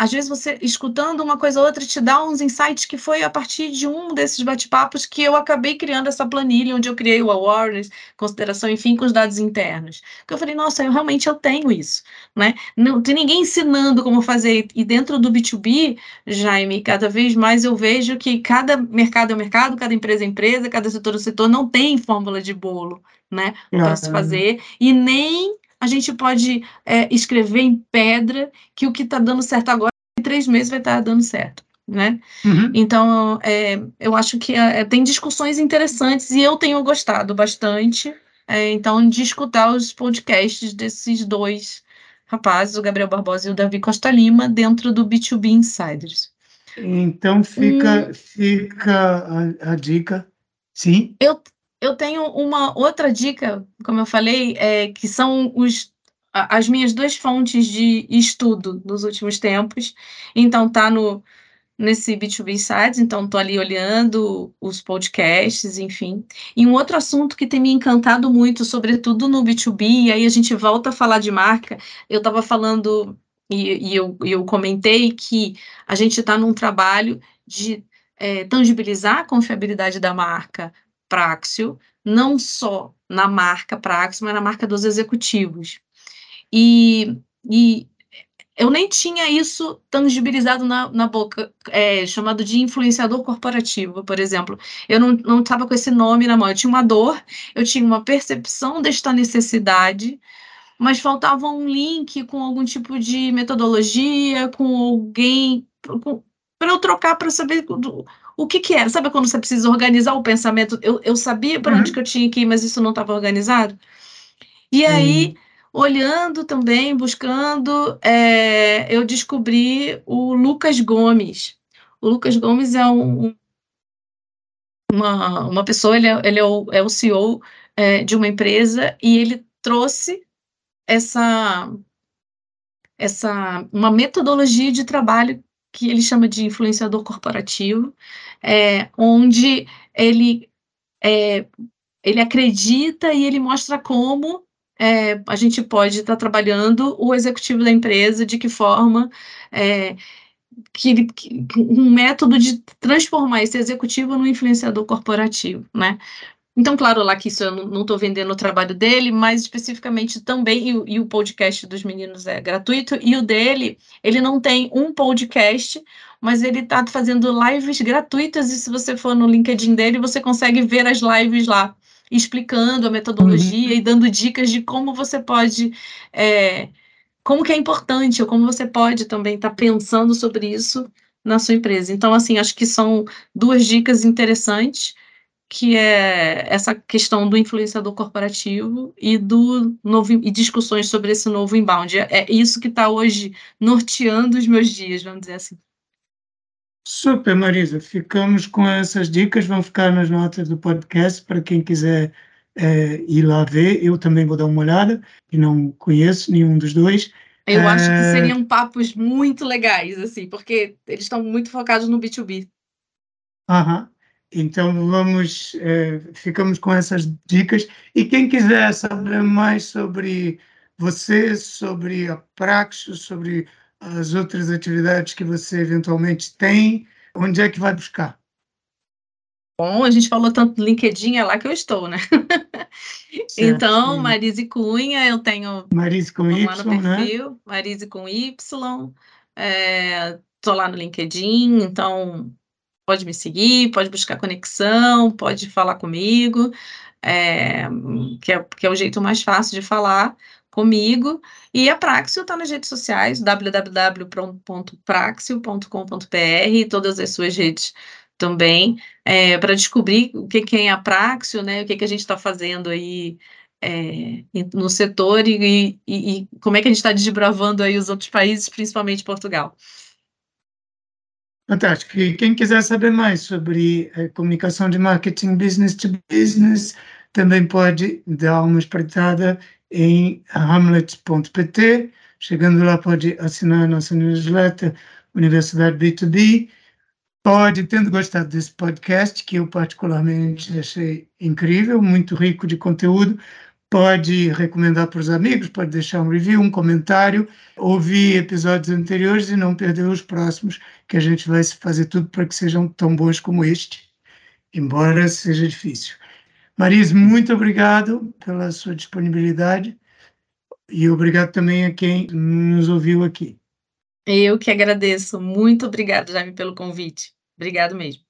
às vezes você escutando uma coisa ou outra te dá uns insights que foi a partir de um desses bate-papos que eu acabei criando essa planilha onde eu criei o awareness, consideração, enfim, com os dados internos. Que eu falei, nossa, eu realmente eu tenho isso, né? Não tem ninguém ensinando como fazer e dentro do B2B, Jaime, cada vez mais eu vejo que cada mercado é mercado, cada empresa é empresa, cada setor é setor, não tem fórmula de bolo, né? Para se fazer e nem a gente pode é, escrever em pedra que o que está dando certo agora, em três meses vai estar tá dando certo. Né? Uhum. Então, é, eu acho que é, tem discussões interessantes e eu tenho gostado bastante, é, então, de escutar os podcasts desses dois rapazes, o Gabriel Barbosa e o Davi Costa Lima, dentro do B2B Insiders. Então, fica, hum, fica a, a dica, sim? Eu, eu tenho uma outra dica, como eu falei, é, que são os, as minhas duas fontes de estudo nos últimos tempos. Então, tá no nesse B2B Sites, então estou ali olhando os podcasts, enfim. E um outro assunto que tem me encantado muito, sobretudo no B2B, e aí a gente volta a falar de marca, eu estava falando, e, e eu, eu comentei que a gente está num trabalho de é, tangibilizar a confiabilidade da marca Praxio, não só na marca Praxio, mas na marca dos executivos. E, e eu nem tinha isso tangibilizado na, na boca, é, chamado de influenciador corporativo, por exemplo. Eu não estava com esse nome na mão, eu tinha uma dor, eu tinha uma percepção desta necessidade, mas faltava um link com algum tipo de metodologia, com alguém, para eu trocar para saber do, o que que era? Sabe quando você precisa organizar o pensamento? Eu, eu sabia para uhum. onde que eu tinha que ir, mas isso não estava organizado. E aí, uhum. olhando também, buscando, é, eu descobri o Lucas Gomes. O Lucas Gomes é um, uma, uma pessoa, ele é, ele é, o, é o CEO é, de uma empresa e ele trouxe essa essa uma metodologia de trabalho que ele chama de influenciador corporativo, é, onde ele, é, ele acredita e ele mostra como é, a gente pode estar tá trabalhando o executivo da empresa, de que forma é, que, que, um método de transformar esse executivo no influenciador corporativo, né? Então, claro, lá que isso eu não estou vendendo o trabalho dele, mas especificamente também, e, e, o podcast dos meninos é gratuito, e o dele, ele não tem um podcast, mas ele está fazendo lives gratuitas, e se você for no LinkedIn dele, você consegue ver as lives lá, explicando a metodologia uhum. e dando dicas de como você pode. É, como que é importante, ou como você pode também estar tá pensando sobre isso na sua empresa. Então, assim, acho que são duas dicas interessantes que é essa questão do influenciador corporativo e do novo e discussões sobre esse novo inbound. É, é isso que está hoje norteando os meus dias, vamos dizer assim. Super, Marisa. Ficamos com essas dicas, vão ficar nas notas do podcast para quem quiser é, ir lá ver. Eu também vou dar uma olhada, e não conheço nenhum dos dois. Eu acho que é. seriam papos muito legais, assim, porque eles estão muito focados no B2B. Aham. Então vamos, é, ficamos com essas dicas. E quem quiser saber mais sobre você, sobre a Praxis, sobre as outras atividades que você eventualmente tem, onde é que vai buscar? Bom, a gente falou tanto do LinkedIn, é lá que eu estou, né? Certo, então, sim. Marise Cunha, eu tenho. Marise com Y, no perfil, né? Marise com Y. Estou é, lá no LinkedIn, então pode me seguir, pode buscar conexão, pode falar comigo, é, que, é, que é o jeito mais fácil de falar comigo. E a Praxio está nas redes sociais, www.praxio.com.br, todas as suas redes também, é, para descobrir o que, que é a Praxio, né, o que, que a gente está fazendo aí é, no setor e, e, e, como é que a gente está desbravando aí os outros países, principalmente Portugal. Fantástico. E quem quiser saber mais sobre a comunicação de marketing business to business, também pode dar uma espreitada em hamlet.pt. Chegando lá, pode assinar a nossa newsletter Universidade B2B. Pode, tendo gostado desse podcast, que eu particularmente achei incrível, muito rico de conteúdo, pode recomendar para os amigos, pode deixar um review, um comentário, ouvir episódios anteriores e não perder os próximos, que a gente vai fazer tudo para que sejam tão bons como este, embora seja difícil. Maris, muito obrigado pela sua disponibilidade e obrigado também a quem nos ouviu aqui. Eu que agradeço. Muito obrigada, Jaime, pelo convite. Obrigado mesmo.